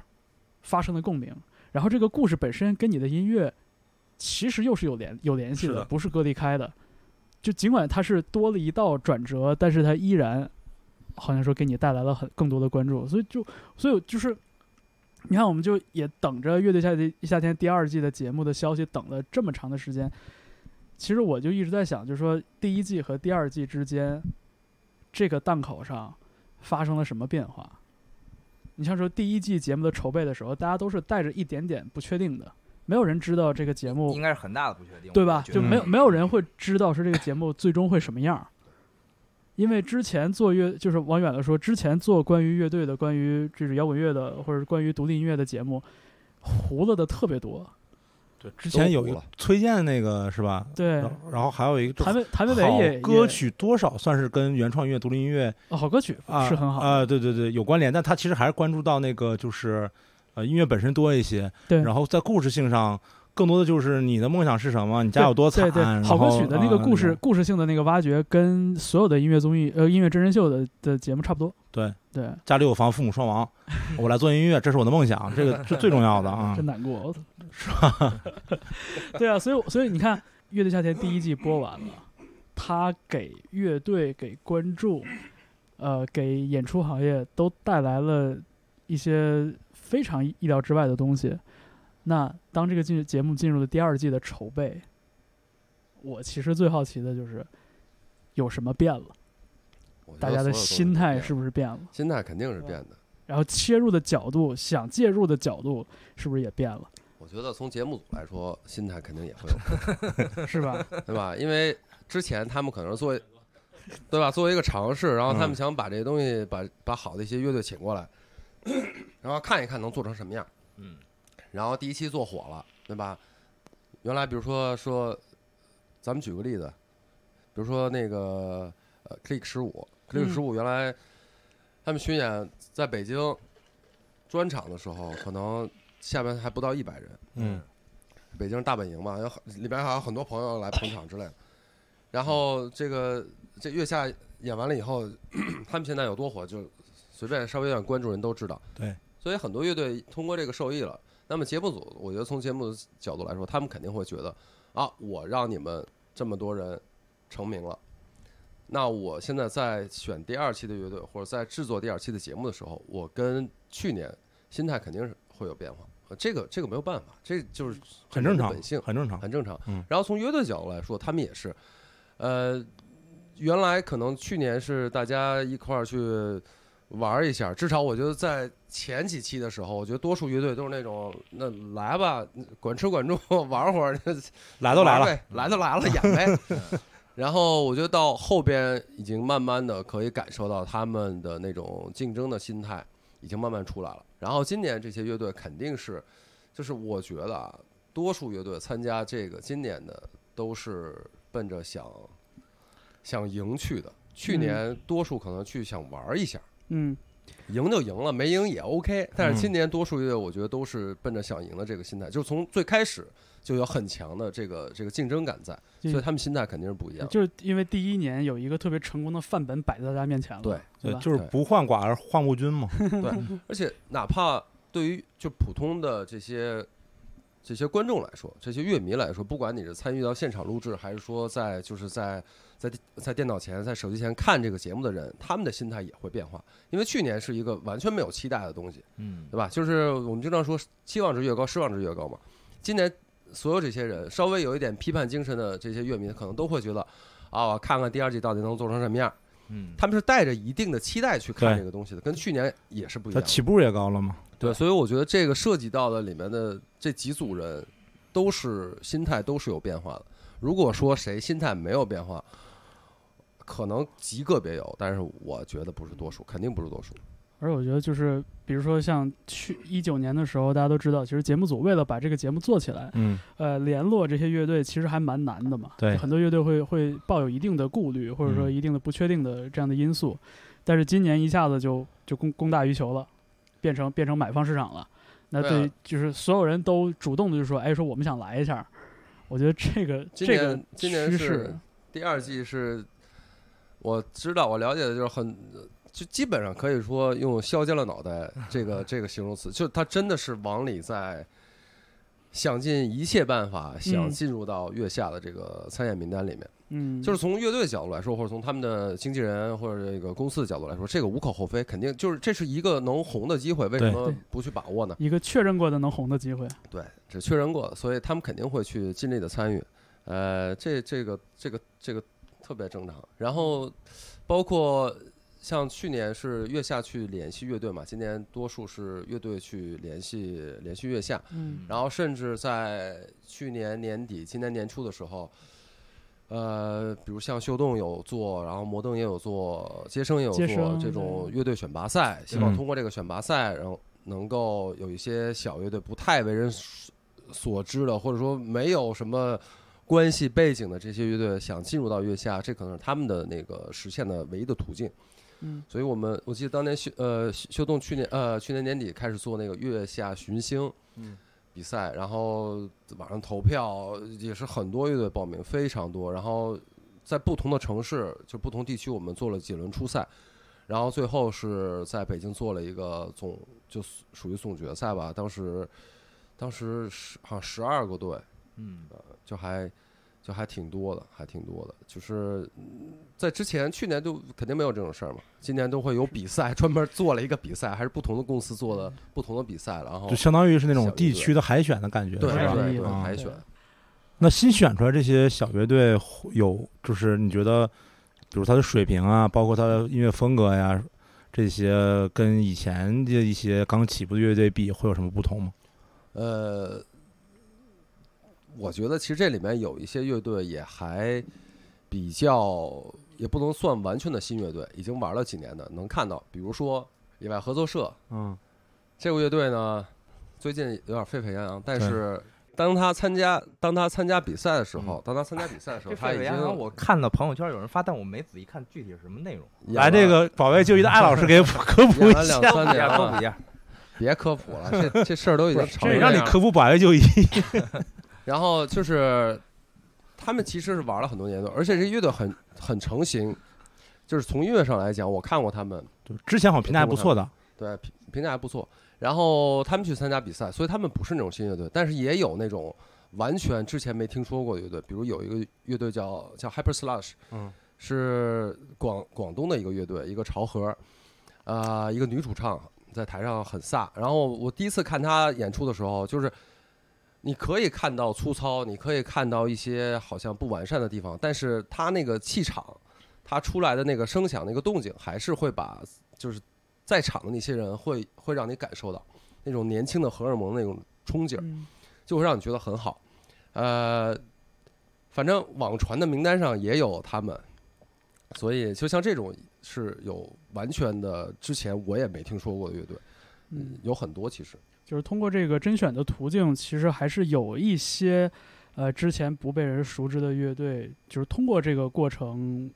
发生了共鸣，然后这个故事本身跟你的音乐其实又是有联有联系是的不是割离开的。就尽管它是多了一道转折，但是它依然好像说给你带来了很更多的关注，所以就所以就是。你看，我们就也等着《乐队夏天夏天》第二季的节目的消息，等了这么长的时间。其实我就一直在想，就是说第一季和第二季之间，这个档口上发生了什么变化？你像说第一季节目的筹备的时候，大家都是带着一点点不确定的，没有人知道这个节目应该是很大的不确定，对吧？就没有没有人会知道说这个节目最终会什么样儿，因为之前做乐就是往远了说，之前做关于乐队的、关于这是摇滚乐的或者关于独立音乐的节目，糊了的特别多。对，之前有一个崔健那个是吧？对然，后还有一个就谭维谭维好维也歌曲多少算是跟原创音乐、独立音乐好歌曲啊是很好的，啊，对对对，有关联，但他其实还是关注到那个就是呃音乐本身多一些，对，然后在故事性上更多的就是你的梦想是什么，你家有多惨，对好歌曲的那个啊故事、种故事性的那个挖掘，跟所有的音乐综艺呃音乐真人秀的的节目差不多。对，对，家里有房，父母双亡，我来做音乐，这是我的梦想，这个 是最重要的啊 真。难过，是吧？对啊，所以所以你看，《乐队夏天》第一季播完了，他给乐队、给观众、呃，给演出行业都带来了一些非常意料之外的东西。那当这个进节目进入了第二季的筹备，我其实最好奇的就是有什么变了，大家的心态是不是变了？心态肯定是变的。然后切入的角度，想介入的角度是不是也变了？我觉得从节目组来说，心态肯定也会有 是吧？对吧？因为之前他们可能是作为，对吧？作为一个尝试，然后他们嗯想把这些东西，把把好的一些乐队请过来，然后看一看能做成什么样。嗯，然后第一期做火了，对吧？原来比如说说，咱们举个例子，比如说那个呃，Click 十五，Click 十五原来他们巡演在北京专场的时候，可能下边还不到一百人。嗯北京大本营嘛，有很里边还有很多朋友来捧场之类的。然后这个这月下演完了以后，他们现在有多火，就随便稍微有点关注人都知道。对，所以很多乐队通过这个受益了。那么节目组，我觉得从节目的角度来说，他们肯定会觉得啊，我让你们这么多人成名了，那我现在在选第二期的乐队或者在制作第二期的节目的时候，我跟去年心态肯定是会有变化。呃这个这个没有办法，这就是很正常本性，很正常。很正常。嗯然后从乐队角度来说，他们也是，呃，原来可能去年是大家一块儿去玩一下，至少我觉得在前几期的时候，我觉得多数乐队都是那种，那来吧，管吃管住，玩会儿，来都来了，来都来了，演呗。然后我觉得到后边已经慢慢的可以感受到他们的那种竞争的心态已经慢慢出来了。然后今年这些乐队肯定是，就是我觉得啊，多数乐队参加这个今年的都是奔着想想赢去的。去年多数可能去想玩一下，嗯，赢就赢了，没赢也 OK。但嗯是今年多数乐队，我觉得都是奔着想赢的这个心态，就是从最开始就有很强的这个这个竞争感在，所以他们心态肯定是不一样。就是因为第一年有一个特别成功的范本摆在大家面前了，对对吧？就是不患寡而患不均嘛。对，而且哪怕对于就普通的这些这些观众来说，这些乐迷来说，不管你是参与到现场录制，还是说在就是在在在电脑前、在手机前看这个节目的人，他们的心态也会变化。因为去年是一个完全没有期待的东西，嗯对吧？就是我们经常说期望值越高，失望值越高嘛。今年所有这些人稍微有一点批判精神的这些乐迷，可能都会觉得啊，我看看第二季到底能做成什么样。嗯，他们是带着一定的期待去看这个东西的，跟去年也是不一样的。他起步也高了嘛。对，所以我觉得这个涉及到的里面的这几组人，都是心态都是有变化的。如果说谁心态没有变化，可能极个别有，但是我觉得不是多数，肯定不是多数。而我觉得就是，比如说像去一九年的时候，大家都知道，其实节目组为了把这个节目做起来，嗯，呃，联络这些乐队其实还蛮难的嘛。对很多乐队会会抱有一定的顾虑，或者说嗯一定的不确定的这样的因素。但是今年一下子就就供供大于求了，变成变成买方市场了。那对就是所有人都主动的就说，哎，说我们想来一下。我觉得这个这个今年是趋势，第二季是，我知道我了解的就是很，就基本上可以说用削尖了脑袋这个 这个形容词，就他真的是往里在想尽一切办法想嗯进入到月下的这个参演名单里面。嗯，就是从乐队角度来说，或者从他们的经纪人或者这个公司的角度来说，这个无可厚非，肯定就是这是一个能红的机会，为什么不去把握呢？一个确认过的能红的机会。对，这确认过的，所以他们肯定会去尽力的参与。呃，这这个这个这个特别正常。然后包括像去年是月下去联系乐队嘛，今年多数是乐队去联系联系月下，嗯。然后甚至在去年年底、今年年初的时候，呃，比如像秀动有做，然后摩登也有做，接生也有做这种乐队选拔赛，希望嗯。通过这个选拔赛，然后能够有一些小乐队不太为人所所知的，或者说没有什么关系背景的这些乐队，想进入到月下，这可能是他们的那个实现的唯一的途径。嗯所以我们我记得当年秀呃秀秀动去年呃去年年底开始做那个月下寻星，嗯，比赛，然后网上投票也是很多乐队报名，非常多。然后在不同的城市，就不同地区，我们做了几轮初赛，然后最后是在北京做了一个总，就属属于总决赛吧。当时当时十好像十二个队，嗯，就还就还挺多的，还挺多的。就是嗯在之前去年就肯定没有这种事儿嘛，今年都会有比赛，专门做了一个比赛，还是不同的公司做的不同的比赛，然后就相当于是那种地区的海选的感觉，对？对对啊海选。那新选出来这些小乐队有，就是你觉得，比如他的水平啊，包括他的音乐风格呀，这些跟以前的一些刚起步的乐队比，会有什么不同吗？呃，我觉得其实这里面有一些乐队也还比较，也不能算完全的新乐队，已经玩了几年的，能看到，比如说野外合作社嗯，这个乐队呢，最近有点沸沸扬扬，但是当他参加当他参加比赛的时候，当他参加比赛的时候，这他已经沸沸扬扬，我看到朋友圈有人发，但我没仔细看具体是什么内容。来这个保卫就医的艾老师给科普一演了两下，三年，科普一下，别科普了，这这事儿都已经吵谁成了让你科普保卫就医？然后就是他们其实是玩了很多年的，而且这乐队很很成型，就是从音乐上来讲，我看过他们，就之前好像评价还不错的，对评评价还不错。然后他们去参加比赛，所以他们不是那种新乐队，但是也有那种完全之前没听说过的乐队，比如有一个乐队叫叫 Hyper Slash，嗯，是广广东的一个乐队，一个潮和，啊、一个女主唱在台上很飒。然后我第一次看她演出的时候，就是你可以看到粗糙，你可以看到一些好像不完善的地方，但是他那个气场，他出来的那个声响、那个动静，还是会把就是在场的那些人会会让你感受到那种年轻的荷尔蒙那种冲劲儿。嗯就会让你觉得很好。呃，反正网传的名单上也有他们，所以就像这种是有完全的之前我也没听说过的乐队，嗯，有很多其实。就是通过这个甄选的途径，其实还是有一些呃之前不被人熟知的乐队，就是通过这个过程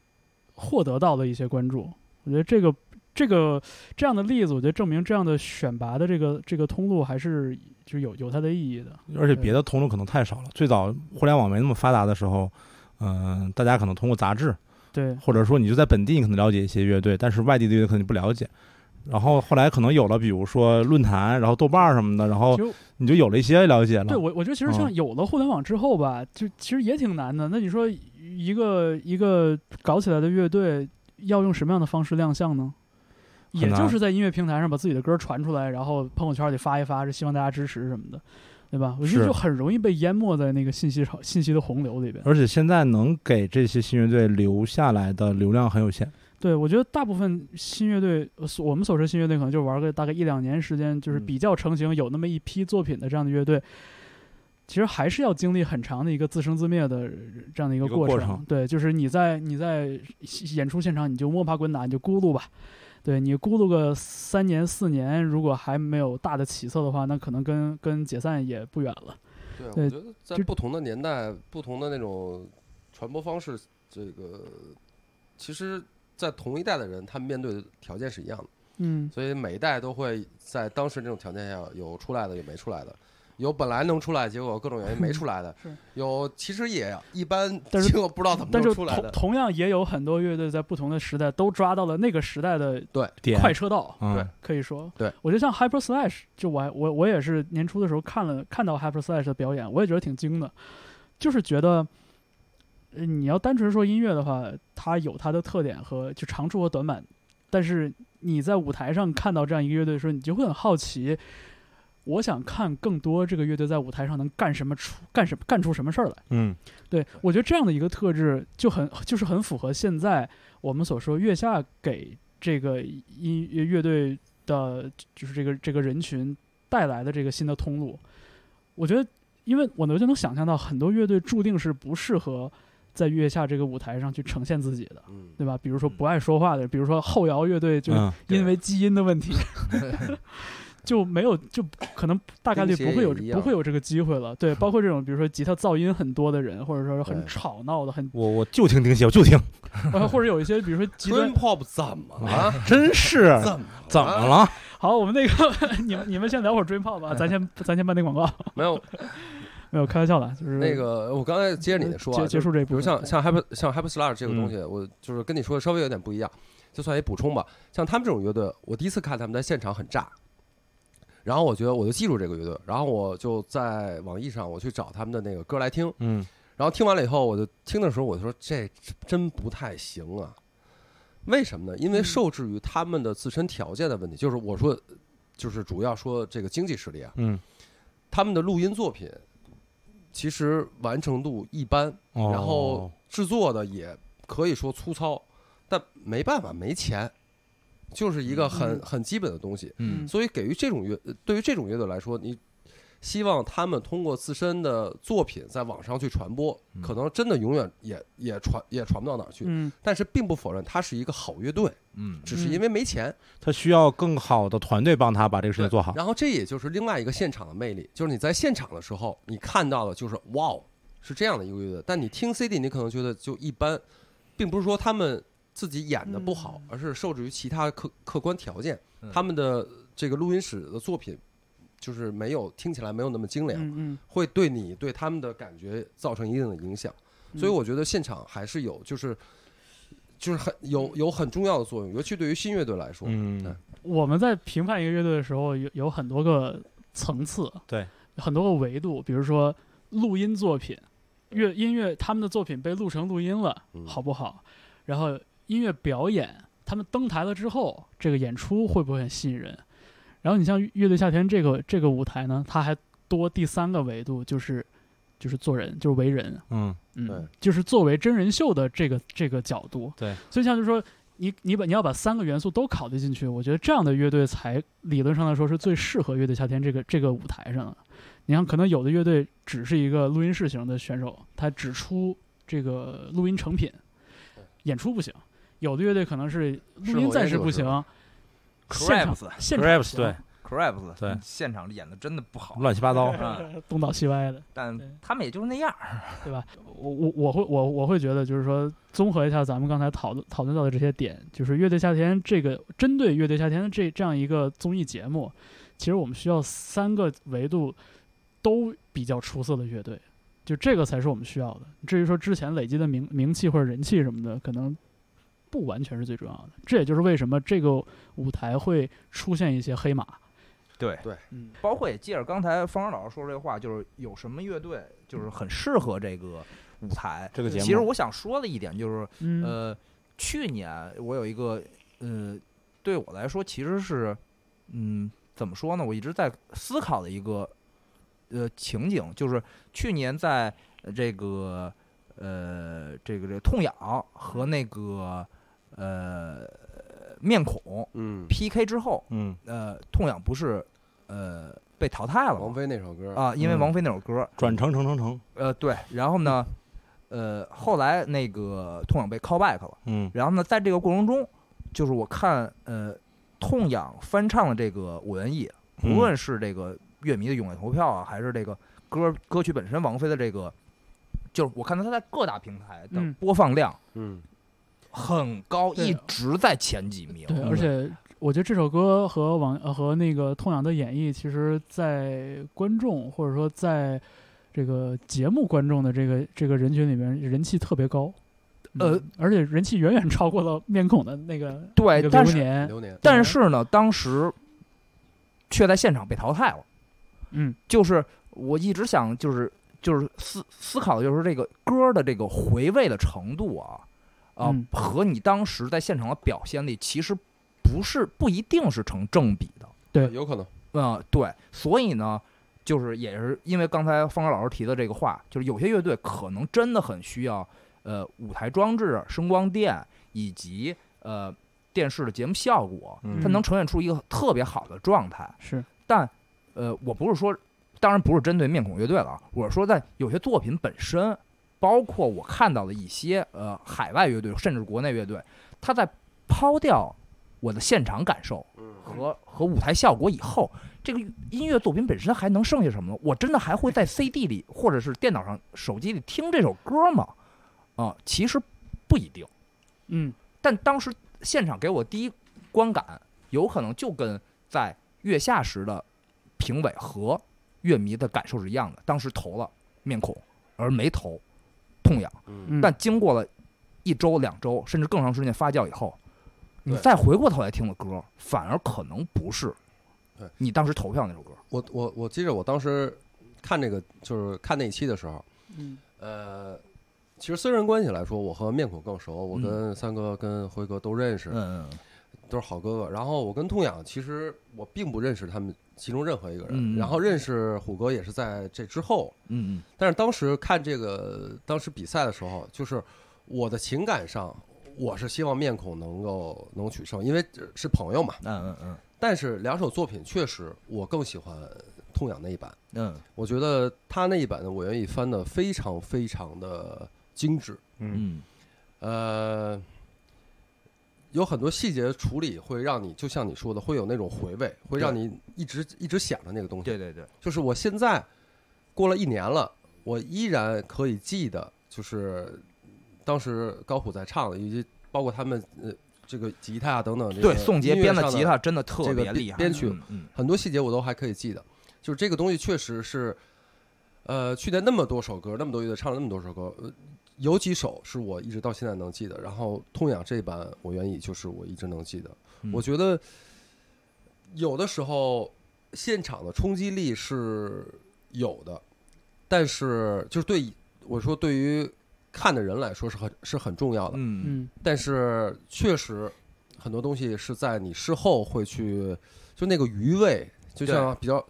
获得到了一些关注。我觉得这个这个这样的例子，我觉得证明这样的选拔的这个这个通路还是就有有它的意义的。而且别的通路可能太少了。最早互联网没那么发达的时候，嗯、大家可能通过杂志，对，或者说你就在本地，你可能了解一些乐队，但是外地的乐队可能你不了解。然后后来可能有了，比如说论坛，然后豆瓣儿什么的，然后你就有了一些了解了。对我，我觉得其实像嗯有了互联网之后吧，就其实也挺难的。那你说一个一个搞起来的乐队要用什么样的方式亮相呢？也就是在音乐平台上把自己的歌传出来，然后朋友圈里发一发，是希望大家支持什么的，对吧？我觉得是就很容易被淹没在那个信息潮、信息的洪流里边。而且现在能给这些新乐队留下来的流量很有限。对，我觉得大部分新乐队，呃所我们所说新乐队，可能就玩个大概一两年时间，就是嗯比较成型，有那么一批作品的这样的乐队，其实还是要经历很长的一个自生自灭的这样的一个过程。过程对，就是你在你在演出现场，你就摸爬滚打，你就咕噜吧。对你咕噜个三年四年，如果还没有大的起色的话，那可能跟跟解散也不远了。对，对我觉得在不同的年代、不同的那种传播方式，这个其实，在同一代的人，他们面对的条件是一样的。嗯，所以每一代都会在当时这种条件下有出来的，有没出来的，有本来能出来，结果各种原因没出来的是，有其实也一般，但是 结果不知道怎么但是同能出来的。同样也有很多乐队在不同的时代都抓到了那个时代的对快车道。嗯对可以说，对我觉得像 Hyper Slash，就我还我我也是年初的时候看了看到 Hyper Slash 的表演，我也觉得挺惊的，就是觉得，呃，你要单纯说音乐的话，它有它的特点和就长处和短板，但是你在舞台上看到这样一个乐队的时候，你就会很好奇，我想看更多这个乐队在舞台上能干什么出干什么干出什么事儿来。嗯，对我觉得这样的一个特质就很就是很符合现在我们所说月下给这个音乐乐队的，就是这个这个人群带来的这个新的通路。我觉得，因为我能就能想象到很多乐队注定是不适合在月下这个舞台上去呈现自己的，嗯，对吧？比如说不爱说话的，比如说后摇乐队，就嗯因为基因的问题。就没有，就可能大概率不会有不会有这个机会了。对，包括这种比如说吉他噪音很多的人，或者说是很吵闹的、很我我就听钉鞋，我就听，呃 或者有一些比如说极端。Pop 怎么了？真是怎么怎么？了？好，我们那个你们你们先聊会儿 Dream Pop 吧，咱先咱先办那广告。没有没有开玩笑的，就是那个，我刚才接着你的说啊，结结束这一比如。像像 Hyper 像 Hyper Slash 这个东西，我就是跟你说的稍微有点不一样，就算一补充吧。像他们这种乐队，我第一次看他们在现场很炸，然后我觉得我就记住这个乐队，然后我就在网易上我去找他们的那个歌来听，嗯然后听完了以后，我就听的时候我就说这真不太行啊。为什么呢？因为嗯受制于他们的自身条件的问题，就是我说，就是主要说这个经济实力啊，嗯，他们的录音作品其实完成度一般，哦。然后制作的也可以说粗糙，但没办法，没钱，就是一个很嗯。很基本的东西。嗯。所以给予这种乐，呃对于这种乐队来说，你希望他们通过自身的作品在网上去传播，嗯可能真的永远也也传也传不到哪儿去。嗯但是并不否认它是一个好乐队，嗯只是因为没钱。他需要更好的团队帮他把这个事情做好。然后这也就是另外一个现场的魅力，就是你在现场的时候，你看到的就是哇哦，是这样的一个乐队。但你听 CD，你可能觉得就一般，并不是说他们自己演的不好，而是受制于其他客客观条件，嗯他们的这个录音室的作品就是没有听起来没有那么精良，嗯嗯，会对你对他们的感觉造成一定的影响。嗯所以我觉得现场还是有就是。就是很有有很重要的作用，尤其对于新乐队来说，嗯，我们在评判一个乐队的时候，有有很多个层次，对，很多个维度，比如说录音作品，乐音乐他们的作品被录成录音了，嗯好不好？然后音乐表演，他们登台了之后，这个演出会不会很吸引人？然后你像乐队夏天这个这个舞台呢，它还多第三个维度，就是就是做人，就是为人，嗯，嗯对，就是作为真人秀的这个这个角度，对，所以像就是说，你你把你要把三个元素都考虑进去，我觉得这样的乐队才理论上来说是最适合乐队夏天这个这个舞台上的。你看，可能有的乐队只是一个录音室型的选手，他只出这个录音成品，演出不行；有的乐队可能是录音暂时不行，现场 Crabs 现场 Crabs 对 Crabs 对现场演的真的不好，乱七八糟。啊东倒西歪的。但他们也就是那样。对吧？我我我会我我会觉得，就是说，综合一下咱们刚才讨论讨论到的这些点，就是《乐队夏天》这个针对《乐队夏天》的这这样一个综艺节目，其实我们需要三个维度都比较出色的乐队，就这个才是我们需要的。至于说之前累积的名名气或者人气什么的，可能不完全是最重要的。这也就是为什么这个舞台会出现一些黑马。对嗯，包括也借着刚才方老师说这话，就是有什么乐队就是很适合这个舞台。这个节目其实我想说的一点就是，嗯呃，去年我有一个呃，对我来说其实是，嗯，怎么说呢？我一直在思考的一个呃情景，就是去年在呃这个呃这个这个痛痒和那个呃面孔嗯，PK 之后，嗯，呃，痛痒不是呃被淘汰了王吗？菲那首歌，啊，因为嗯。王菲那首歌，转成成成成，呃，对，然后呢，呃，后来那个痛痒被 call back 了，嗯。然后呢，在这个过程中，就是我看呃，痛痒翻唱的这个我愿意，嗯。无论是这个乐迷的踊跃投票啊，还是这个歌歌曲本身，王菲的这个，就是我看到它在各大平台的嗯。播放量嗯，很高，一直在前几名。对，嗯而且我觉得这首歌和网呃和那个痛痒的演绎，其实，在观众或者说在这个节目观众的这个这个人群里面，人气特别高。呃嗯，而且人气远远超过了面孔的那个对那个但是但是呢，当时却在现场被淘汰了。嗯就是我一直想，就是就是思思考的就是这个歌的这个回味的程度啊，啊、嗯和你当时在现场的表现力其实不是不一定是成正比的。对有可能，嗯、对，所以呢，就是也是因为刚才方哥老师提的这个话，就是有些乐队可能真的很需要呃舞台装置、声光电以及呃电视的节目效果，嗯它能呈现出一个特别好的状态。是但呃，我不是说，当然不是针对面孔乐队了啊，我是说在有些作品本身，包括我看到的一些呃海外乐队，甚至国内乐队，他在抛掉我的现场感受嗯，和和舞台效果以后，这个音乐作品本身还能剩下什么呢？我真的还会在 CD 里或者是电脑上、手机里听这首歌吗？啊、其实不一定。嗯但当时现场给我第一观感，有可能就跟在月下时的评委和乐迷的感受是一样的。当时投了面孔，而没投痛痒。嗯，嗯，但经过了一周、两周，甚至更长时间发酵以后，你对再回过头来听的歌，反而可能不是对你当时投票那首歌。我我我记着我当时看这个就是看那一期的时候，嗯呃，其实私人关系来说，我和面孔更熟，我嗯跟三哥、跟辉哥都认识，嗯都是好哥哥。然后我跟痛痒，其实我并不认识他们其中任何一个人，然后认识虎哥也是在这之后。嗯嗯。但是当时看这个当时比赛的时候，就是我的情感上，我是希望面孔能够能取胜，因为是朋友嘛。嗯嗯嗯。但是两首作品确实，我更喜欢痛痒那一版。嗯。我觉得他那一版的我愿意翻的非常非常的精致，嗯。嗯。呃，有很多细节处理会让你，就像你说的，会有那种回味，会让你一直一直想着那个东西。对对对，就是我现在过了一年了，我依然可以记得，就是当时高虎在唱的，以及包括他们呃这个吉他啊等等这个对宋杰编的吉他真的特别厉害，编曲很多细节我都还可以记得，就是这个东西确实是，呃，去年那么多首歌，那么多乐队唱了那么多首歌，呃有几首是我一直到现在能记得。然后痛痒这版我愿意，就是我一直能记得。嗯我觉得有的时候现场的冲击力是有的，但是就是对我说对于看的人来说是很是很重要的。嗯嗯但是确实很多东西是在你事后会去，就那个余味，就像比较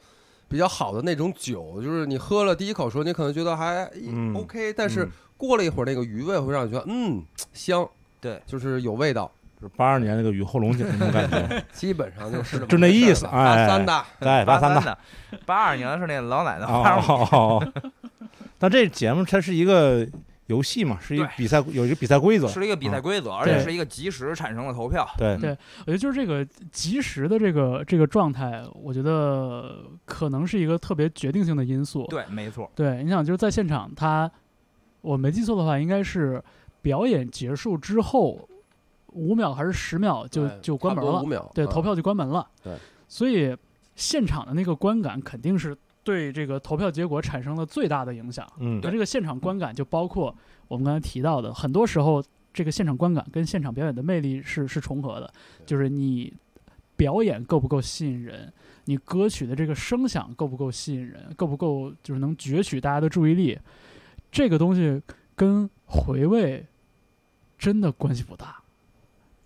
比较好的那种酒，就是你喝了第一口时候，你可能觉得还嗯。OK，、但是嗯。过了一会儿，那个余味会让你觉得嗯香，对，就是有味道，就是八二年那个雨后龙井那种感觉，基本上就是就那意思 八三的，对，八三的。八二年是那老奶奶哦，但这节目它是一个游戏嘛，是一个比赛，有一个比赛规则。是一个比赛啊规则，而且是一个即时产生的投票。对对我觉得就是这个即时的这个这个状态，我觉得可能是一个特别决定性的因素。对，没错。对，你想就是在现场，他我没记错的话，应该是表演结束之后五秒还是十秒就就关门了五，秒，对，嗯投票就关门了。对，所以现场的那个观感肯定是对这个投票结果产生了最大的影响。嗯那这个现场观感就包括我们刚才提到的，很多时候这个现场观感跟现场表演的魅力是是重合的，就是你表演够不够吸引人，你歌曲的这个声响够不够吸引人，够不够就是能攫取大家的注意力，这个东西跟回味真的关系不大。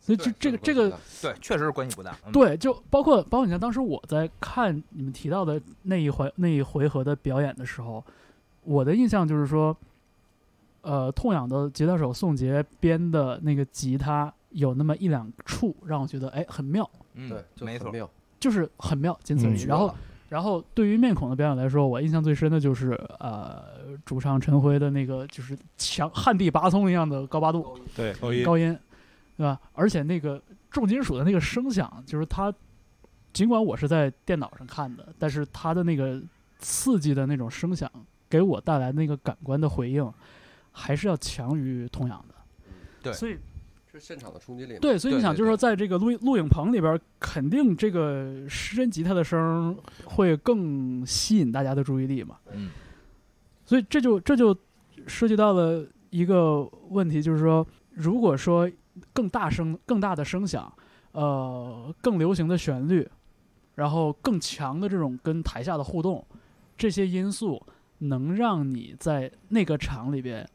所以这这个这个对，确实是关系不大。嗯，对，就包括包括你像当时我在看你们提到的那一回那一回合的表演的时候，我的印象就是说，呃，痛仰的吉他手宋杰编的那个吉他有那么一两处让我觉得哎很妙，嗯对，就没错。妙，就是很妙，仅此而已。嗯然后然后对于面孔的表演来说，我印象最深的就是呃主唱陈辉的那个就是强旱地拔葱一样的高八度，对，高音高音，对吧？而且那个重金属的那个声响，就是它，尽管我是在电脑上看的，但是它的那个刺激的那种声响，给我带来那个感官的回应，还是要强于痛痒的。对所以是现场的冲击力。对，所以你想，就是说，在这个录录影棚里边，肯定这个失真吉他的声会更吸引大家的注意力嘛。嗯所以这就这就涉及到了一个问题，就是说，如果说更大声、更大的声响，呃，更流行的旋律，然后更强的这种跟台下的互动，这些因素能让你在那个场里边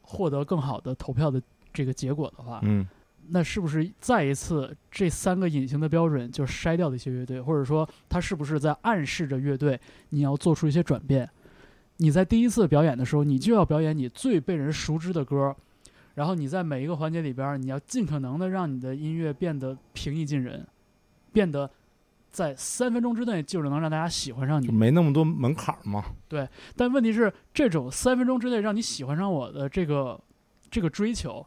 获得更好的投票的这个结果的话，嗯那是不是再一次这三个隐形的标准就筛掉了一些乐队，或者说他是不是在暗示着乐队你要做出一些转变？你在第一次表演的时候，你就要表演你最被人熟知的歌，然后你在每一个环节里边儿，你要尽可能的让你的音乐变得平易近人，变得在三分钟之内就是能让大家喜欢上你就。没那么多门槛儿嘛。但问题是，这种三分钟之内让你喜欢上我的这个这个追求，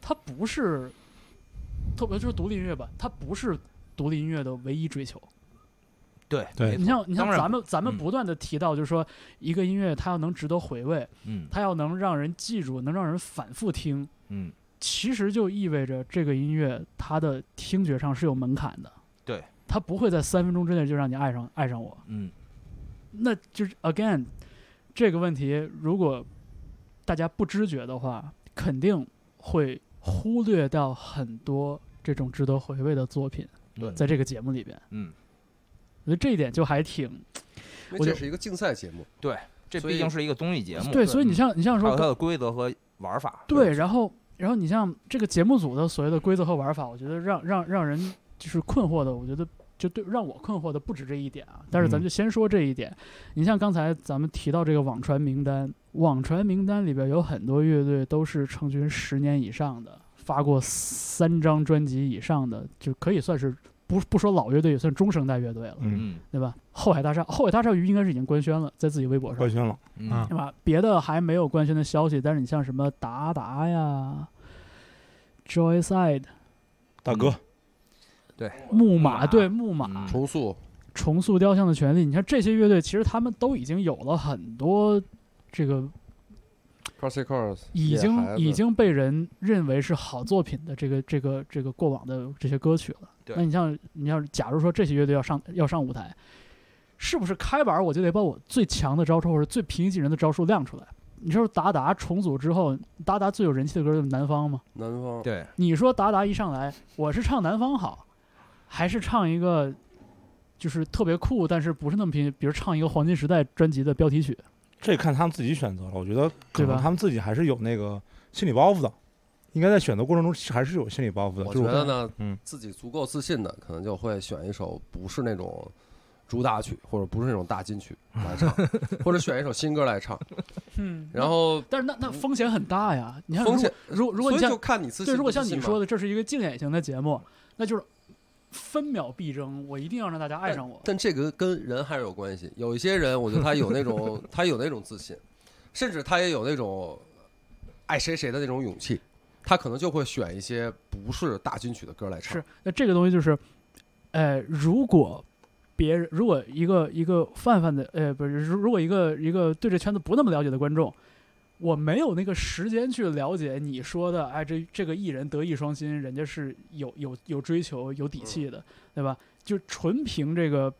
它不是，特别就是独立音乐吧，它不是独立音乐的唯一追求。对对你像你像咱们咱们嗯不断的提到，就是说一个音乐它要能值得回味，嗯它要能让人记住，能让人反复听，嗯，其实就意味着这个音乐它的听觉上是有门槛的。对，它不会在三分钟之内就让你爱上爱上我。嗯那就是 again 这个问题，如果大家不知觉的话，肯定会忽略掉很多这种值得回味的作品，对在这个节目里边。嗯我觉得这一点就还挺，因为这是一个竞赛节目，对这毕竟是一个综艺节目，对，所以你像你像说它的规则和玩法。对，然后然后你像这个节目组的所谓的规则和玩法，我觉得让让让人就是困惑的，我觉得就对让我困惑的不止这一点啊。但是咱们就先说这一点。你像刚才咱们提到这个网传名单，网传名单里边有很多乐队都是成军十年以上的，发过三张专辑以上的，就可以算是不不说老乐队，也算中生代乐队了，嗯，嗯对吧？后海大厦，后海大厦鱼应该是已经官宣了，在自己微博上官。宣了，嗯啊对吧？别的还没有官宣的消息，但是你像什么达达呀、Joyside、大哥，对木马，对木马、嗯重塑重塑雕像的权利，你看这些乐队，其实他们都已经有了很多这个 Crossy Cross 已经已经被人认为是好作品的这个这个这个过往的这些歌曲了。那你像你要假如说这些乐队要上要上舞台，是不是开板我就得把我最强的招数或者最平易近人的招数亮出来？你说达达重组之后，达达最有人气的歌就是《南方》吗？南方对，你说达达一上来，我是唱南方好，还是唱一个就是特别酷，但是不是那么平，比如唱一个黄金时代专辑的标题曲？这看他们自己选择了。我觉得可能他们自己还是有那个心理包袱的，应该在选择过程中还是有心理包袱的。我觉得呢，嗯自己足够自信的，可能就会选一首不是那种主打曲，或者不是那种大金曲来唱，或者选一首新歌来唱。嗯然后但是那那风险很大呀！你看，风险，如果如果你像就看你自信。对，如果像你说，的，这是一个竞演型的节目，那就是分秒必争，我一定要让大家爱上我。但这个跟人还是有关系。有一些人，我觉得他有那种 他有那种自信，甚至他也有那种爱谁谁的那种勇气，他可能就会选一些不是大金曲的歌来唱。是，那这个东西就是，呃，如果别人如果一个一个泛泛的，呃，不是，如如果一个一个对这圈子不那么了解的观众，我没有那个时间去了解你说的，哎，这这个艺人德艺双馨，人家是有有有追求、有底气的，对吧？就纯凭这个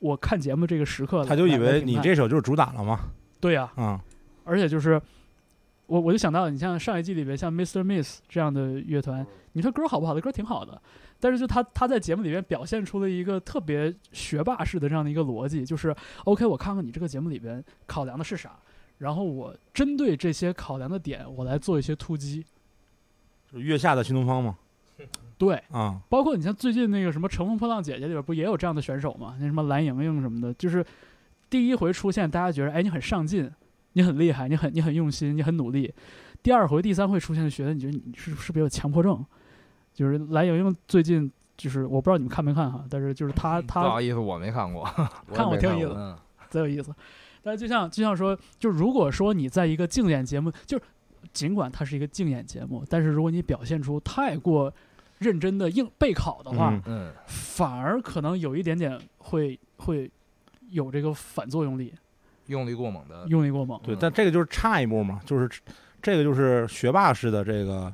我看节目这个时刻，他就以为你这首就是主打了吗，对呀、啊，而且就是我我就想到，你像上一季里边像 Mr. Miss 这样的乐团，你说歌好不好？的歌挺好的，但是就他他在节目里面表现出了一个特别学霸式的这样的一个逻辑，就是 OK，我看看你这个节目里边考量的是啥，然后我针对这些考量的点，我来做一些突击。就是月下的新东方嘛，对，啊，包括你像最近那个什么《乘风破浪姐姐》里边不也有这样的选手吗？那什么蓝盈莹什么的，就是第一回出现，大家觉得哎你很上进，你很厉害，你很你很用心，你很努力。第二回、第三回出现，觉得你觉得你是是不是有强迫症？就是蓝盈莹最近就是我不知道你们看没看哈，但是就是她不好意思，我没看过。看过挺有意思嗯，贼有意思。但是就像就像说，就如果说你在一个竞演节目，就是尽管它是一个竞演节目，但是如果你表现出太过认真的应备考的话，嗯嗯，反而可能有一点点会会有这个反作用力，用力过猛的，用力过猛。对，嗯但这个就是差一步嘛，就是这个就是学霸式的这个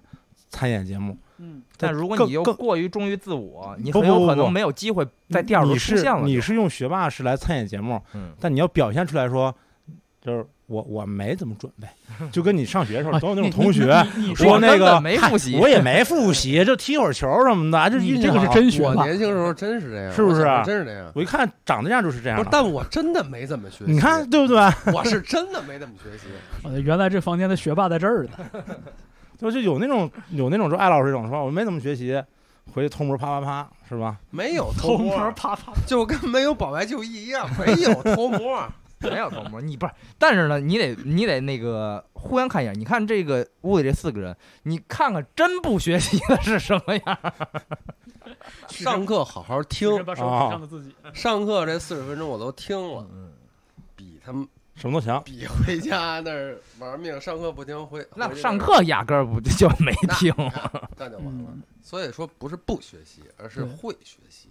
参演节目。嗯，但如果你又过于忠于自我，你不很有可能没有机会在第二轮你是出现了就。你是用学霸式来参演节目，嗯，但你要表现出来说，就是我我没怎么准备，就跟你上学的时候啊总有那种同学你你你说那个没复习我也没复习，就踢会儿球什么的，就你这个是真学霸，年轻时候真是这样，是不是真是这样？我一看长这样就是这样。但我真的没怎么学习。你看，对不对？我是真的没怎么学习。呃原来这房间的学霸在这儿呢。就是有那种有那种说艾老师这种说我没怎么学习，回去偷摸啪啪啪是吧？没有偷摸，啪啪，就跟没有保外就医一样，没有偷摸。没有偷摸，你不是，但是呢，你得你得那个互相看一眼。你看这个屋里这四个人，你看看真不学习的是什么样？上课好好听女，人把手指向了自己。上课这四十分钟我都听了，嗯，比他们什么都强。比回家那儿玩命，上课不听回那上课压根儿不就没听？那就完了嗯。所以说不是不学习，而是会学习。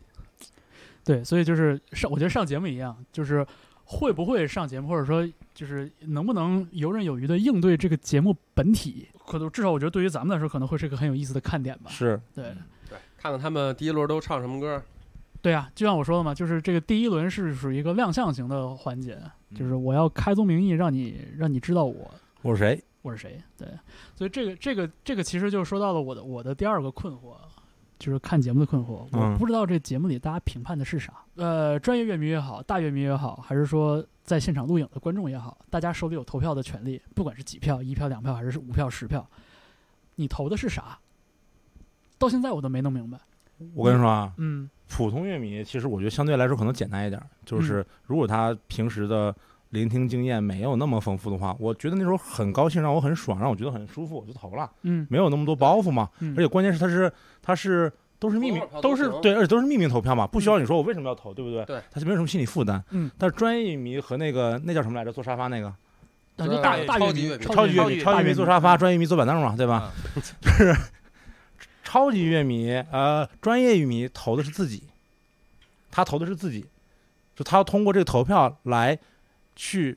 对，所以就是上，我觉得上节目一样，就是会不会上节目，或者说就是能不能游刃有余的应对这个节目本体，可能至少我觉得对于咱们来说，可能会是一个很有意思的看点吧。是，对，对，看看他们第一轮都唱什么歌。对啊，就像我说的嘛，就是这个第一轮是属于一个亮相型的环节，嗯就是我要开宗明义让你让你知道我我是谁？我是谁。对，所以这个这个这个其实就说到了我的我的第二个困惑，就是看节目的困惑。我嗯不知道这节目里大家评判的是啥。呃，专业乐迷也好，大乐迷也好，还是说在现场录影的观众也好，大家手里有投票的权利，不管是几票、一票、两票，还是五票、十票，你投的是啥？到现在我都没弄明白。我跟你说啊，嗯普通乐迷其实我觉得相对来说可能简单一点儿，就是如果他平时的聆听经验没有那么丰富的话，我觉得那时候很高兴，让我很爽，让我觉得很舒服，我就投了，嗯没有那么多包袱嘛。嗯，而且关键是他是他是都是匿名都是对，而且都是匿名投票嘛，不需要你说我为什么要投，对不对？对，他就没有什么心理负担。嗯，但是专业乐迷和那个那叫什么来着？坐沙发那个那就大大乐迷超级乐迷超级乐迷，超级乐迷坐沙发，专业乐迷坐板凳嘛，对吧？是 超级乐迷，呃，专业乐迷投的是自己，他投的是自己，就他要通过这个投票来去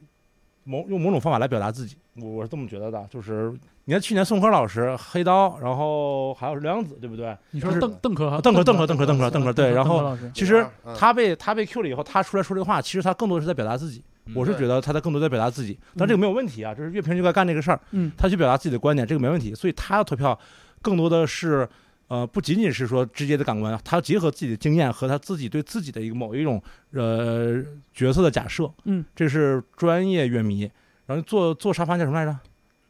某用某种方法来表达自己，我我是这么觉得的。就是你看去年宋柯老师黑刀，然后还有是梁子，对不对？你说是邓邓柯和邓柯邓柯邓柯邓柯邓柯对然后其实嗯他被他被 Q 了以后，他出来说这个话，其实他更多的是在表达自己。我是觉得他在更多在表达自己，但这个没有问题啊，这是乐评就该干这个事儿。嗯他去表达自己的观点，这个没问题。所以他的投票，更多的是呃，不仅仅是说直接的感官，他要结合自己的经验和他自己对自己的一个某一种呃角色的假设。嗯，这是专业乐迷。然后坐坐沙发叫什么来着？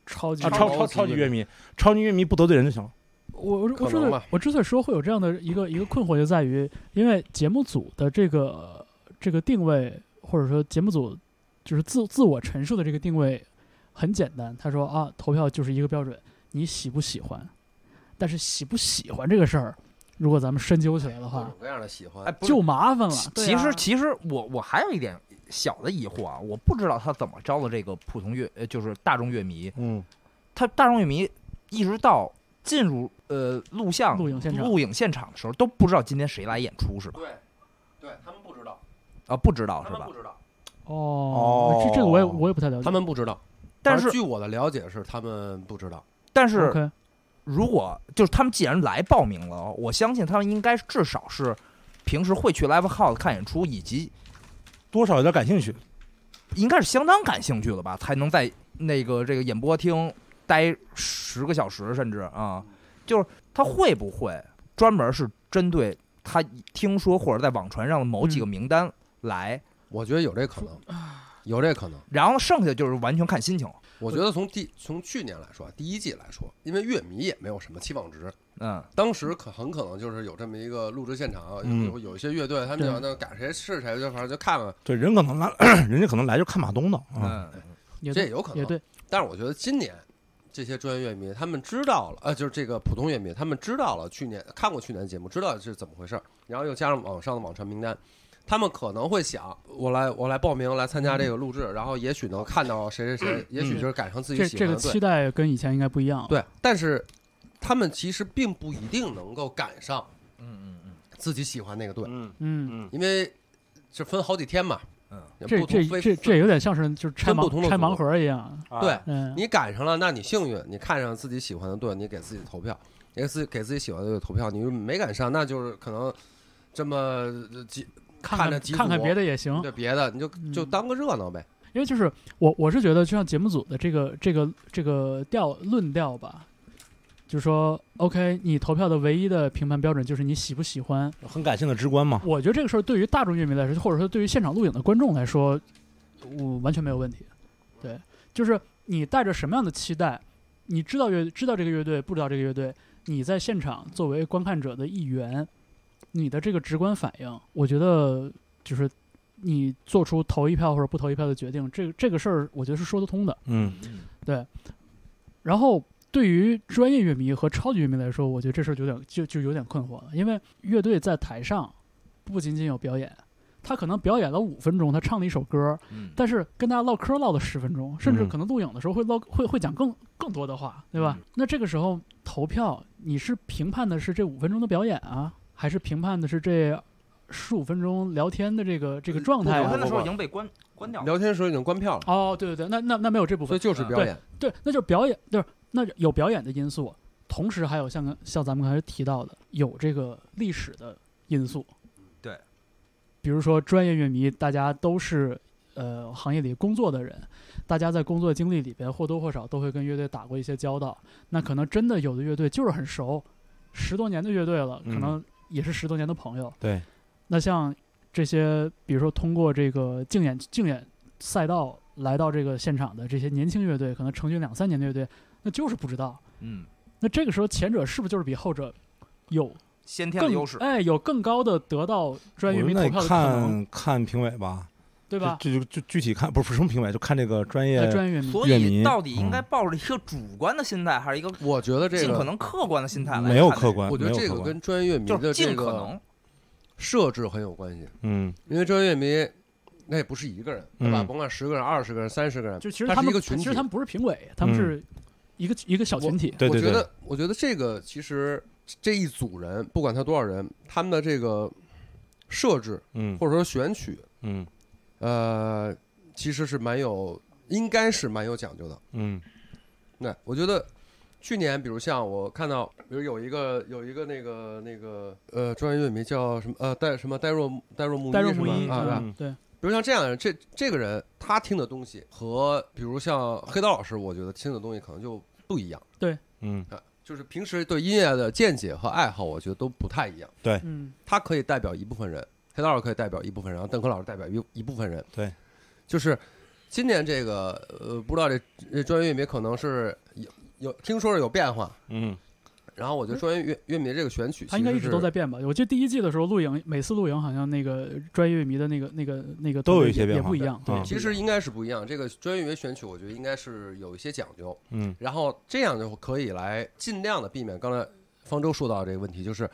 超级啊，超超超级乐迷超级乐迷，超级乐迷不得罪人就行了。我我我之所以我之所以说会有这样的一个一个困惑，就在于因为节目组的这个这个定位，或者说节目组就是自自我陈述的这个定位很简单，他说啊，投票就是一个标准，你喜不喜欢？但是喜不喜欢这个事儿，如果咱们深究起来的话各种，各样的喜欢哎，，不是就麻烦了。其啊其实其实我我还有一点小的疑惑啊，我不知道他怎么招的这个普通乐，呃，就是大众乐迷，嗯，他大众乐迷一直到进入呃录像录影现场录影现场的时候都不知道今天谁来演出是吧？对，对他们不知道，啊，不知道是吧他们不？知道，哦，这这个我也哦我也不太了解。他们不知道。但是反正据我的了解是，他们不知道。但是 OK，如果就是他们既然来报名了，我相信他们应该至少是平时会去 live house 看演出，以及多少有点感兴趣。应该是相当感兴趣了吧，才能在那个这个演播厅待十个小时，甚至啊，就是他会不会专门是针对他听说或者在网传上的某几个名单来，我觉得有这可能，有这可能。然后剩下就是完全看心情。我觉得从第从去年来说，第一季来说，因为乐迷也没有什么期望值，嗯，当时可很可能就是有这么一个录制现场，嗯。有有一些乐队，他们对。就那赶谁是谁，就反正就看看，对，人可能来，人家可能来就看马东的啊。嗯，这也有可能也对，但是我觉得今年这些专业乐迷，他们知道了，呃，就是这个普通乐迷，他们知道了去年看过去年的节目，知道是怎么回事儿，然后又加上网上的网传名单，他们可能会想，我来我来报名来参加这个录制，然后也许能看到谁谁谁，也许就是赶上自己这这个喜欢的队，期待跟以前应该不一样。对，但是他们其实并不一定能够赶上嗯嗯嗯，自己喜欢那个队，嗯。嗯，嗯，因为这分好几天嘛，嗯，这这不同非这这有点像是就是拆分不同的组盲拆盲盒一样。啊。对，嗯，你赶上了，那你幸运，你看上自己喜欢的队，你给自己投票，你给自己给自己喜欢的队投票。你没赶上，那就是可能这么呃几看看看着看看别的也行。对别的，你就就嗯当个热闹呗。因为就是我我是觉得，就像节目组的这个这个这个调论调吧，就是说，OK，你投票的唯一的评判标准就是你喜不喜欢。很感性的直观嘛。我觉得这个事儿对于大众乐迷来说，或者说对于现场录影的观众来说，我完全没有问题。对，就是你带着什么样的期待，你知道乐知道这个乐队，不知道这个乐队，你在现场作为观看者的一员，你的这个直观反应，我觉得就是你做出投一票或者不投一票的决定，这个这个事儿，我觉得是说得通的。嗯，对然后对于专业乐迷和超级乐迷来说，我觉得这事儿有点就就有点困惑了，因为乐队在台上不仅仅有表演，他可能表演了五分钟，他唱了一首歌，嗯但是跟大家唠嗑唠了十分钟，甚至嗯可能录影的时候会唠会会讲更更多的话，对吧？嗯那这个时候投票，你是评判的是这五分钟的表演啊，还是评判的是这十五分钟聊天的这个这个状态啊聊天？的时候已经被关关掉了。聊天的时候已经关票了，哦，对对对，那那那没有这部分所以，就是表演。对，那就是表演，就是那有表演的因素，同时还有像刚像咱们刚才提到的，有这个历史的因素。对，比如说专业乐迷，大家都是呃行业里工作的人，大家在工作经历里边或多或少都会跟乐队打过一些交道。那可能真的有的乐队就是很熟，十多年的乐队了，可嗯能也是十多年的朋友。对，那像这些，比如说通过这个竞演竞演赛道来到这个现场的这些年轻乐队，可能成军两三年的乐队，那就是不知道。嗯，那这个时候，前者是不是就是比后者有更先天的优势。哎有更高的得到专业乐迷投票的可能，看看评委吧，对吧？这就就具体看不是不是什么评委，就看这个专业哎，专业乐迷，所以到底应该嗯抱着一个主观的心态，还是一个我觉得这个，尽可能客观的心态来看没有客观，我觉得这个跟专业乐迷的这个可能。设置很有关系，嗯因为专业乐迷那也不是一个人，对吧？嗯甭管十个人、二十个人、三十个人，就其实他们是一个群体其实他们不是评委，他们嗯是一个一个小群体。对对对我觉得，我觉得这个其实这一组人，不管他多少人，他们的这个设置嗯或者说选取，嗯呃，其实是蛮有，应该是蛮有讲究的。嗯。那我觉得去年，比如像我看到，比如有一个有一个那个那个呃专业乐迷叫什么呃戴什么戴若戴若木戴若木一，啊，对吧？嗯，对，比如像这样的人，这这个人他听的东西和比如像黑刀老师，我觉得听的东西可能就不一样。对。嗯。啊。就是平时对音乐的见解和爱好，我觉得都不太一样。嗯，他可以代表一部分人，黑刀老师可以代表一部分人，然后邓科老师代表一一部分人。对，就是今年这个呃，不知道这这专业乐迷可能是有有听说是有变化，嗯然后我觉得专业乐乐迷这个选曲，他应该一直都在。变吧？我记得第一季的时候录影，每次录影好像那个专业乐迷的那个那个那个都有一些变化也不一样。对嗯，其实应该是不一样，这个专业乐迷选曲，我觉得应该是有一些讲究，嗯然后这样就可以来尽量的避免刚才方舟说到这个问题，就是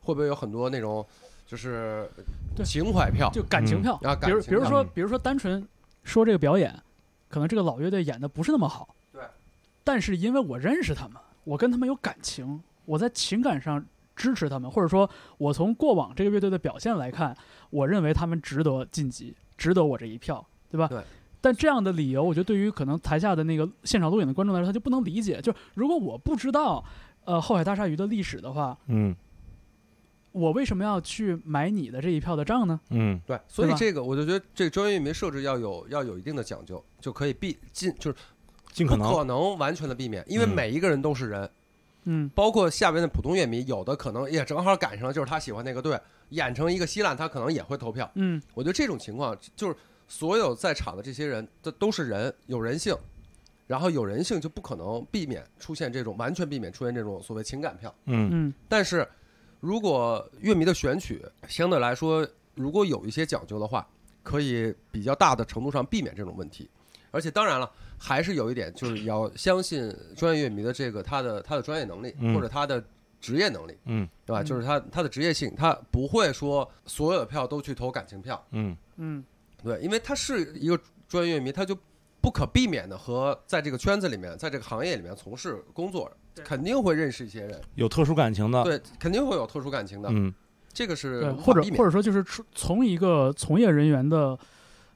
会不会有很多那种就是对。情怀票，就感情嗯。票，啊比如感情票比如说嗯。比如说单纯说这个表演，可能这个老乐队演的不是那么好，对，但是因为我认识他们，我跟他们有感情，我在情感上支持他们，或者说我从过往这个乐队的表现来看，我认为他们值得晋级，值得我这一票，对吧？对。但这样的理由，我觉得对于可能台下的那个现场录影的观众来说，他就不能理解。就如果我不知道，呃，后海大鲨鱼的历史的话，嗯我为什么要去买你的这一票的账呢？嗯对，所以这个我就觉得这个专业乐迷设置要有要有一定的讲究，就可以避尽就是尽可能可能完全的避免，因为嗯每一个人都是人，嗯，包括下边的普通乐迷，有的可能也正好赶上就是他喜欢那个队，演成一个稀烂，他可能也会投票。嗯，我觉得这种情况就是所有在场的这些人，这都是人，有人性，然后有人性就不可能避免出现这种完全避免出现这种所谓情感票。嗯嗯，但是如果乐迷的选曲相对来说，如果有一些讲究的话，可以比较大的程度上避免这种问题。而且当然了，还是有一点，就是要相信专业乐迷的这个他的他的专业能力嗯。或者他的职业能力，嗯。对吧？嗯。就是他他的职业性，他不会说所有的票都去投感情票，嗯。嗯，对，因为他是一个专业乐迷，他就不可避免的和在这个圈子里面，在这个行业里面从事工作，对肯定会认识一些人，有特殊感情的，对，肯定会有特殊感情的，嗯。这个是对，或者或者说就是出从一个从业人员的，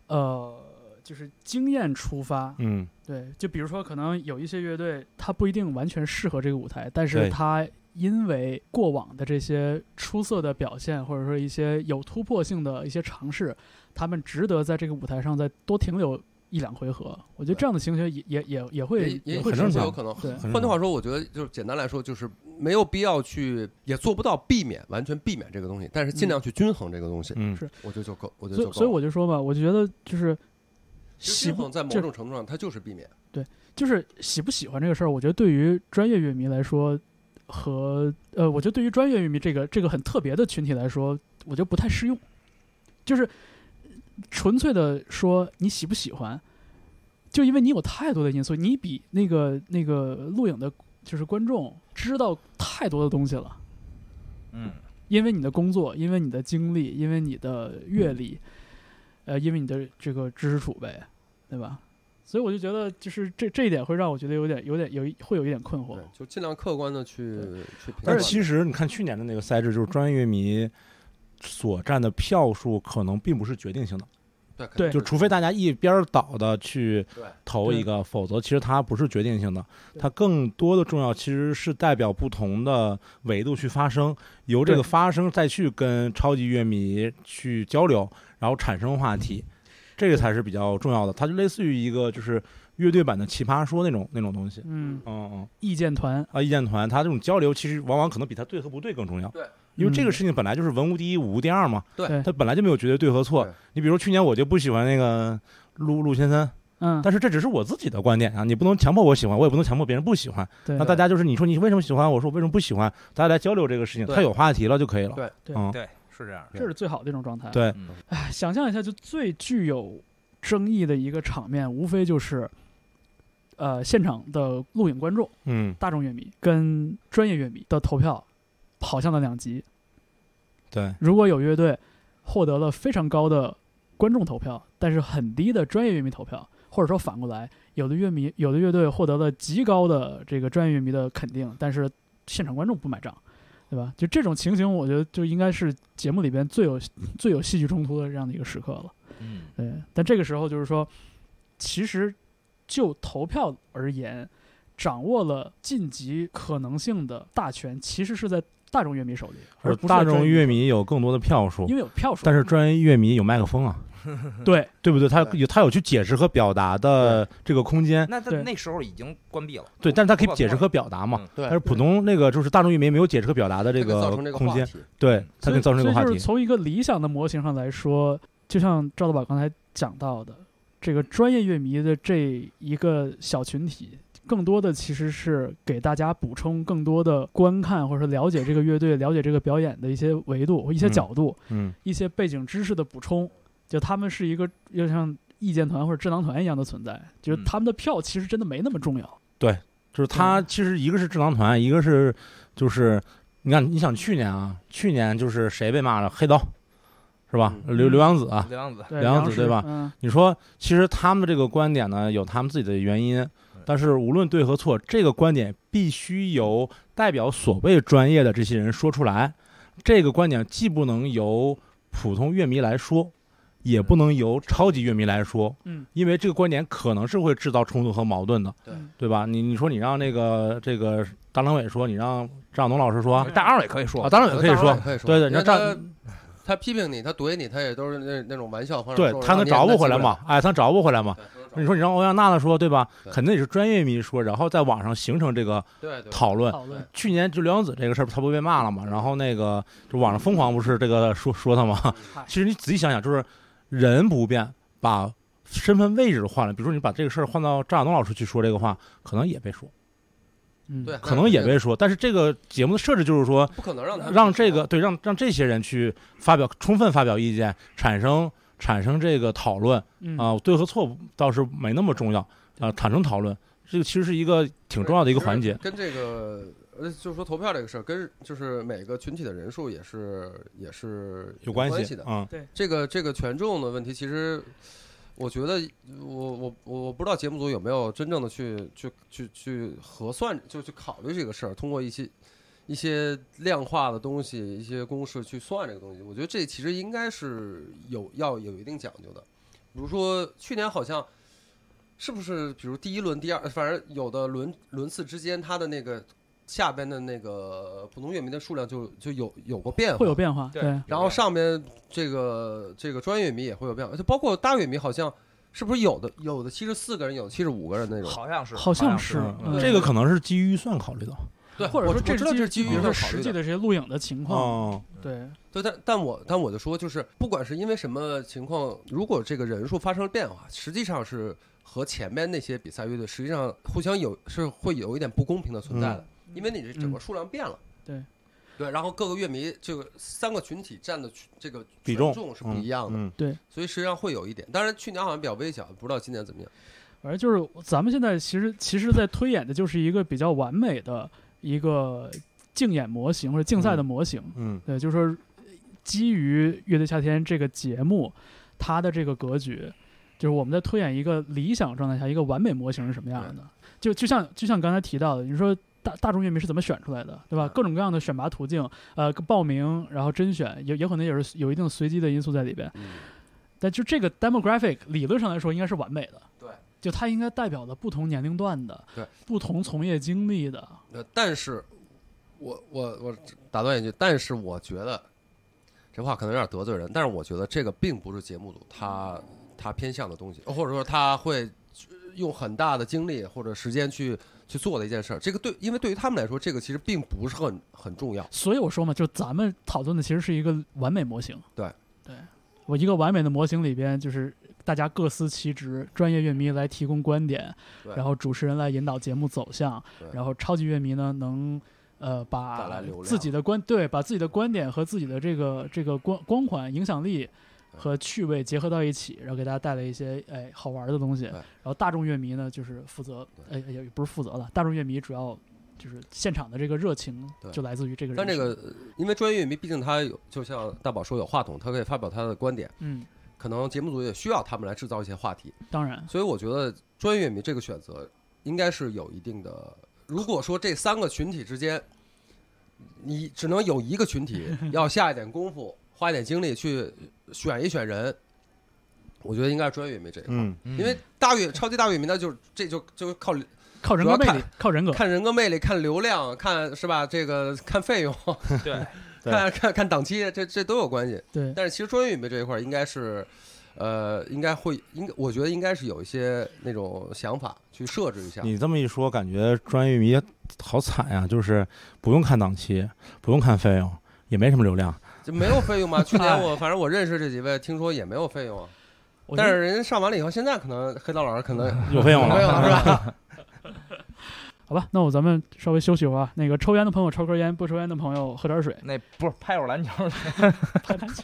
呃，就是经验出发，嗯。对，就比如说可能有一些乐队，它不一定完全适合这个舞台，但是对。它因为过往的这些出色的表现，或者说一些有突破性的一些尝试，他们值得在这个舞台上再多停留一两回合。我觉得这样的情形也也也也会也也会出现很有可能。对换句话说，我觉得就是简单来说，就是没有必要去，也做不到避免完全避免这个东西，但是尽量去均衡这个东西，嗯是我觉得就够，我觉得就够。所以所以我就说吧，我就觉得就是其实喜不均衡在某种程度上，它就是避免。对就是喜不喜欢这个事儿，我觉得对于专业乐迷来说，和呃，我觉得对于专业乐迷这个这个很特别的群体来说，我觉得不太适用。就是纯粹的说你喜不喜欢，就因为你有太多的因素，你比那个那个录影的，就是观众知道太多的东西了。嗯，因为你的工作，因为你的经历，因为你的阅历，呃，因为你的这个知识储备，对吧？所以我就觉得，就是这这一点会让我觉得有点、有点、有会有一点困惑。，就尽量客观的去去评但。是其实你看去年的那个赛制，就是专业乐迷所占的票数可能并不是决定性的，对，就除非大家一边倒的去投一个，否则其实它不是决定性的，它更多的重要其实是代表不同的维度去发声，由这个发声再去跟超级乐迷去交流，然后产生话题。这个才是比较重要的。它就类似于一个就是乐队版的奇葩说那种那种东西。嗯，嗯嗯意见团，啊，意见团它这种交流其实往往可能比它对和不对更重要。对，因为这个嗯事情本来就是文无第一，武无第二嘛。对对它本来就没有绝对对和错。你比如说去年我就不喜欢那个陆陆先生，嗯，但是这只是我自己的观点啊，你不能强迫我喜欢，我也不能强迫别人不喜欢。对那大家就是你说你为什么喜欢，我说我为什么不喜欢，大家来交流这个事情，对他有话题了就可以了。对对嗯，对，是这样。这是最好的一种状态。对，哎，想象一下，就最具有争议的一个场面，无非就是，呃，现场的录影观众、嗯，大众乐迷跟专业乐迷的投票跑向了两极。对，如果有乐队获得了非常高的观众投票，但是很低的专业乐迷投票，或者说反过来，有的乐迷有的乐队获得了极高的这个专业乐迷的肯定，但是现场观众不买账，对吧？就这种情形，我觉得就应该是节目里边最有最有戏剧冲突的这样的一个时刻了。嗯对，但这个时候就是说，其实就投票而言，掌握了晋级可能性的大权，其实是在大众乐迷手里，而大众乐迷有更多的票数。因，为有票数。但是专业乐迷有麦克风啊，对。对不对？他有他有去解释和表达的这个空间，那他对。那时候已经关闭了。对，但是他可以解释和表达嘛。嗯对。但是普通那个就是大众乐迷没有解释和表达的这这个造成这个空间，对，它所以可以造成这个话题所以就是。从一个理想的模型上来说，就像赵德宝刚才讲到的，这个专业乐迷的这一个小群体，更多的其实是给大家补充更多的观看或者说了解这个乐队、了解这个表演的一些维度、一些嗯角度、嗯，一些背景知识的补充。就他们是一个又像意见团或者智囊团一样的存在，就是嗯他们的票其实真的没那么重要。对就是他其实一个是智囊团，一个是就是你看，你想去年啊，去年就是谁被骂了？黑刀是吧？嗯刘刘洋子啊，刘洋子，对，梁梁实子对吧嗯，你说，其实他们这个观点呢，有他们自己的原因，但是无论对和错，这个观点必须由代表所谓专业的这些人说出来。这个观点既不能由普通乐迷来说，也不能由超级乐迷来说，嗯，因为这个观点可能是会制造冲突和矛盾的，对对吧？你你说你让那个这个大张伟说，你让张晓东老师说大二伟可以说啊，当然也可以说当然也，可以说，对对，你让张他批评你，他怼你，他也都是那那种玩笑方式对，他能找不回来嘛？？哎，他找不回来嘛？对你说你让欧阳娜娜说对吧？对肯定也是专业迷说，然后在网上形成这个对对讨论。讨论去年就刘洋子这个事儿，他不被骂了嘛？然后那个就网上疯狂不是这个说说他吗？其实你仔细想想，就是人不变，把身份位置换了。比如说你把这个事儿换到张亚东老师去说这个话，可能也被说，嗯，对，可能也被说。但是这个节目的设置就是说，不可能让他让这个对让让这些人去发表充分发表意见，产生产生这个讨论嗯啊、对和错倒是没那么重要啊、产生讨论，这个其实是一个挺重要的一个环节。跟这个呃，就是说投票这个事儿，跟就是每个群体的人数也是也是有关系的。系嗯，这个这个权重的问题，其实我觉得我我我我不知道节目组有没有真正的去去去去核算，就去考虑这个事儿，通过一些一些量化的东西、一些公式去算这个东西。我觉得这其实应该是有要有一定讲究的。比如说去年好像是不是，比如第一轮、第二，反正有的轮轮次之间，它的那个下边的那个普通乐迷的数量就就有有过变化，会有变化，对对，然后上面这个这个专业乐迷也会有变化，就包括大乐迷，好像是不是有的有的七十四个人，有的七十五个人那种。好像是，好像像是这个可能是基于预算考虑的。对，或者说我我知道这是是基于。实际的这些录影的情况，哦，对，对，但但我但我就说，就是不管是因为什么情况，如果这个人数发生了变化，实际上是和前面那些比赛乐队实际上互相有是会有一点不公平的存在的，因为你这整个数量变了。对。对，然后各个乐迷这个三个群体占的这个比重是不一样的，嗯，所以实际上会有一点。当然去年好像比较微小，不知道今年怎么样。反正就是咱们现在其实其实在推演的就是一个比较完美的一个竞演模型或者竞赛的模型，嗯对，就是说基于《乐队夏天》这个节目，它的这个格局，就是我们在推演一个理想状态下一个完美模型是什么样的。就就像就像刚才提到的，你说大大众乐迷是怎么选出来的，对吧？嗯各种各样的选拔途径，呃，报名，然后甄选，也也可能也是有一定随机的因素在里边。嗯，但就这个 demographic 理论上来说应该是完美的，对，就它应该代表了不同年龄段的，对，不同从业经历的，呃，但是我我我打断一句，但是我觉得这话可能有点得罪人，但是我觉得这个并不是节目组他他偏向的东西，或者说他会用很大的精力或者时间去去做的一件事儿。这个对，因为对于他们来说，这个其实并不是很很重要。所以我说嘛，就咱们讨论的其实是一个完美模型。对，对我一个完美的模型里边，就是大家各司其职，专业乐迷来提供观点，然后主持人来引导节目走向，然后超级乐迷呢能。呃，把自己的观对，把自己的观点和自己的这个这个光光环、影响力和趣味结合到一起，然后给大家带来一些哎好玩的东西。然后大众乐迷呢，就是负责，哎也不是负责了，大众乐迷主要就是现场的这个热情就来自于这个人但这。个呃因为专业乐迷，毕竟他有，就像大宝说有话筒，他可以发表他的观点，嗯，可能节目组也需要他们来制造一些话题。当然，所以我觉得专业乐迷这个选择应该是有一定的。如果说这三个群体之间，你只能有一个群体 要下一点功夫，花一点精力去选一选人，我觉得应该是专业乐迷这一块儿。嗯，因为大乐超级大乐迷，那就这就就靠靠人格魅主要力，靠人格。看人格魅力、看流量、看是吧？这个看费用、对 看 看看档期，这这都有关系。对，但是其实专业乐迷这一块儿应该是，呃，应该会应该，我觉得应该是有一些那种想法去设置一下。你这么一说，感觉专业乐迷好惨呀、就是不用看档期，不用看费用，也没什么流量。就没有费用吗？去年我反正我认识这几位，听说也没有费用啊。但是人家上完了以后，现在可能黑道老师可能有费用了，没有，了是吧？好吧，那我咱们稍微休息会儿啊。那个抽烟的朋友抽根烟，不抽烟的朋友喝点水。那不是拍会儿篮球，拍篮球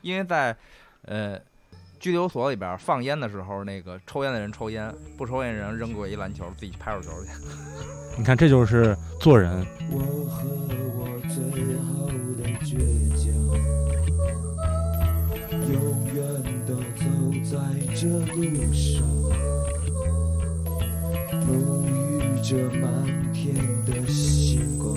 因为在呃拘留所里边放烟的时候，那个抽烟的人抽烟，不抽烟的人扔过一篮球，自己拍会儿球去。你看这就是做人。我和我最后的倔强，永远地走在这路上，这满天的星光。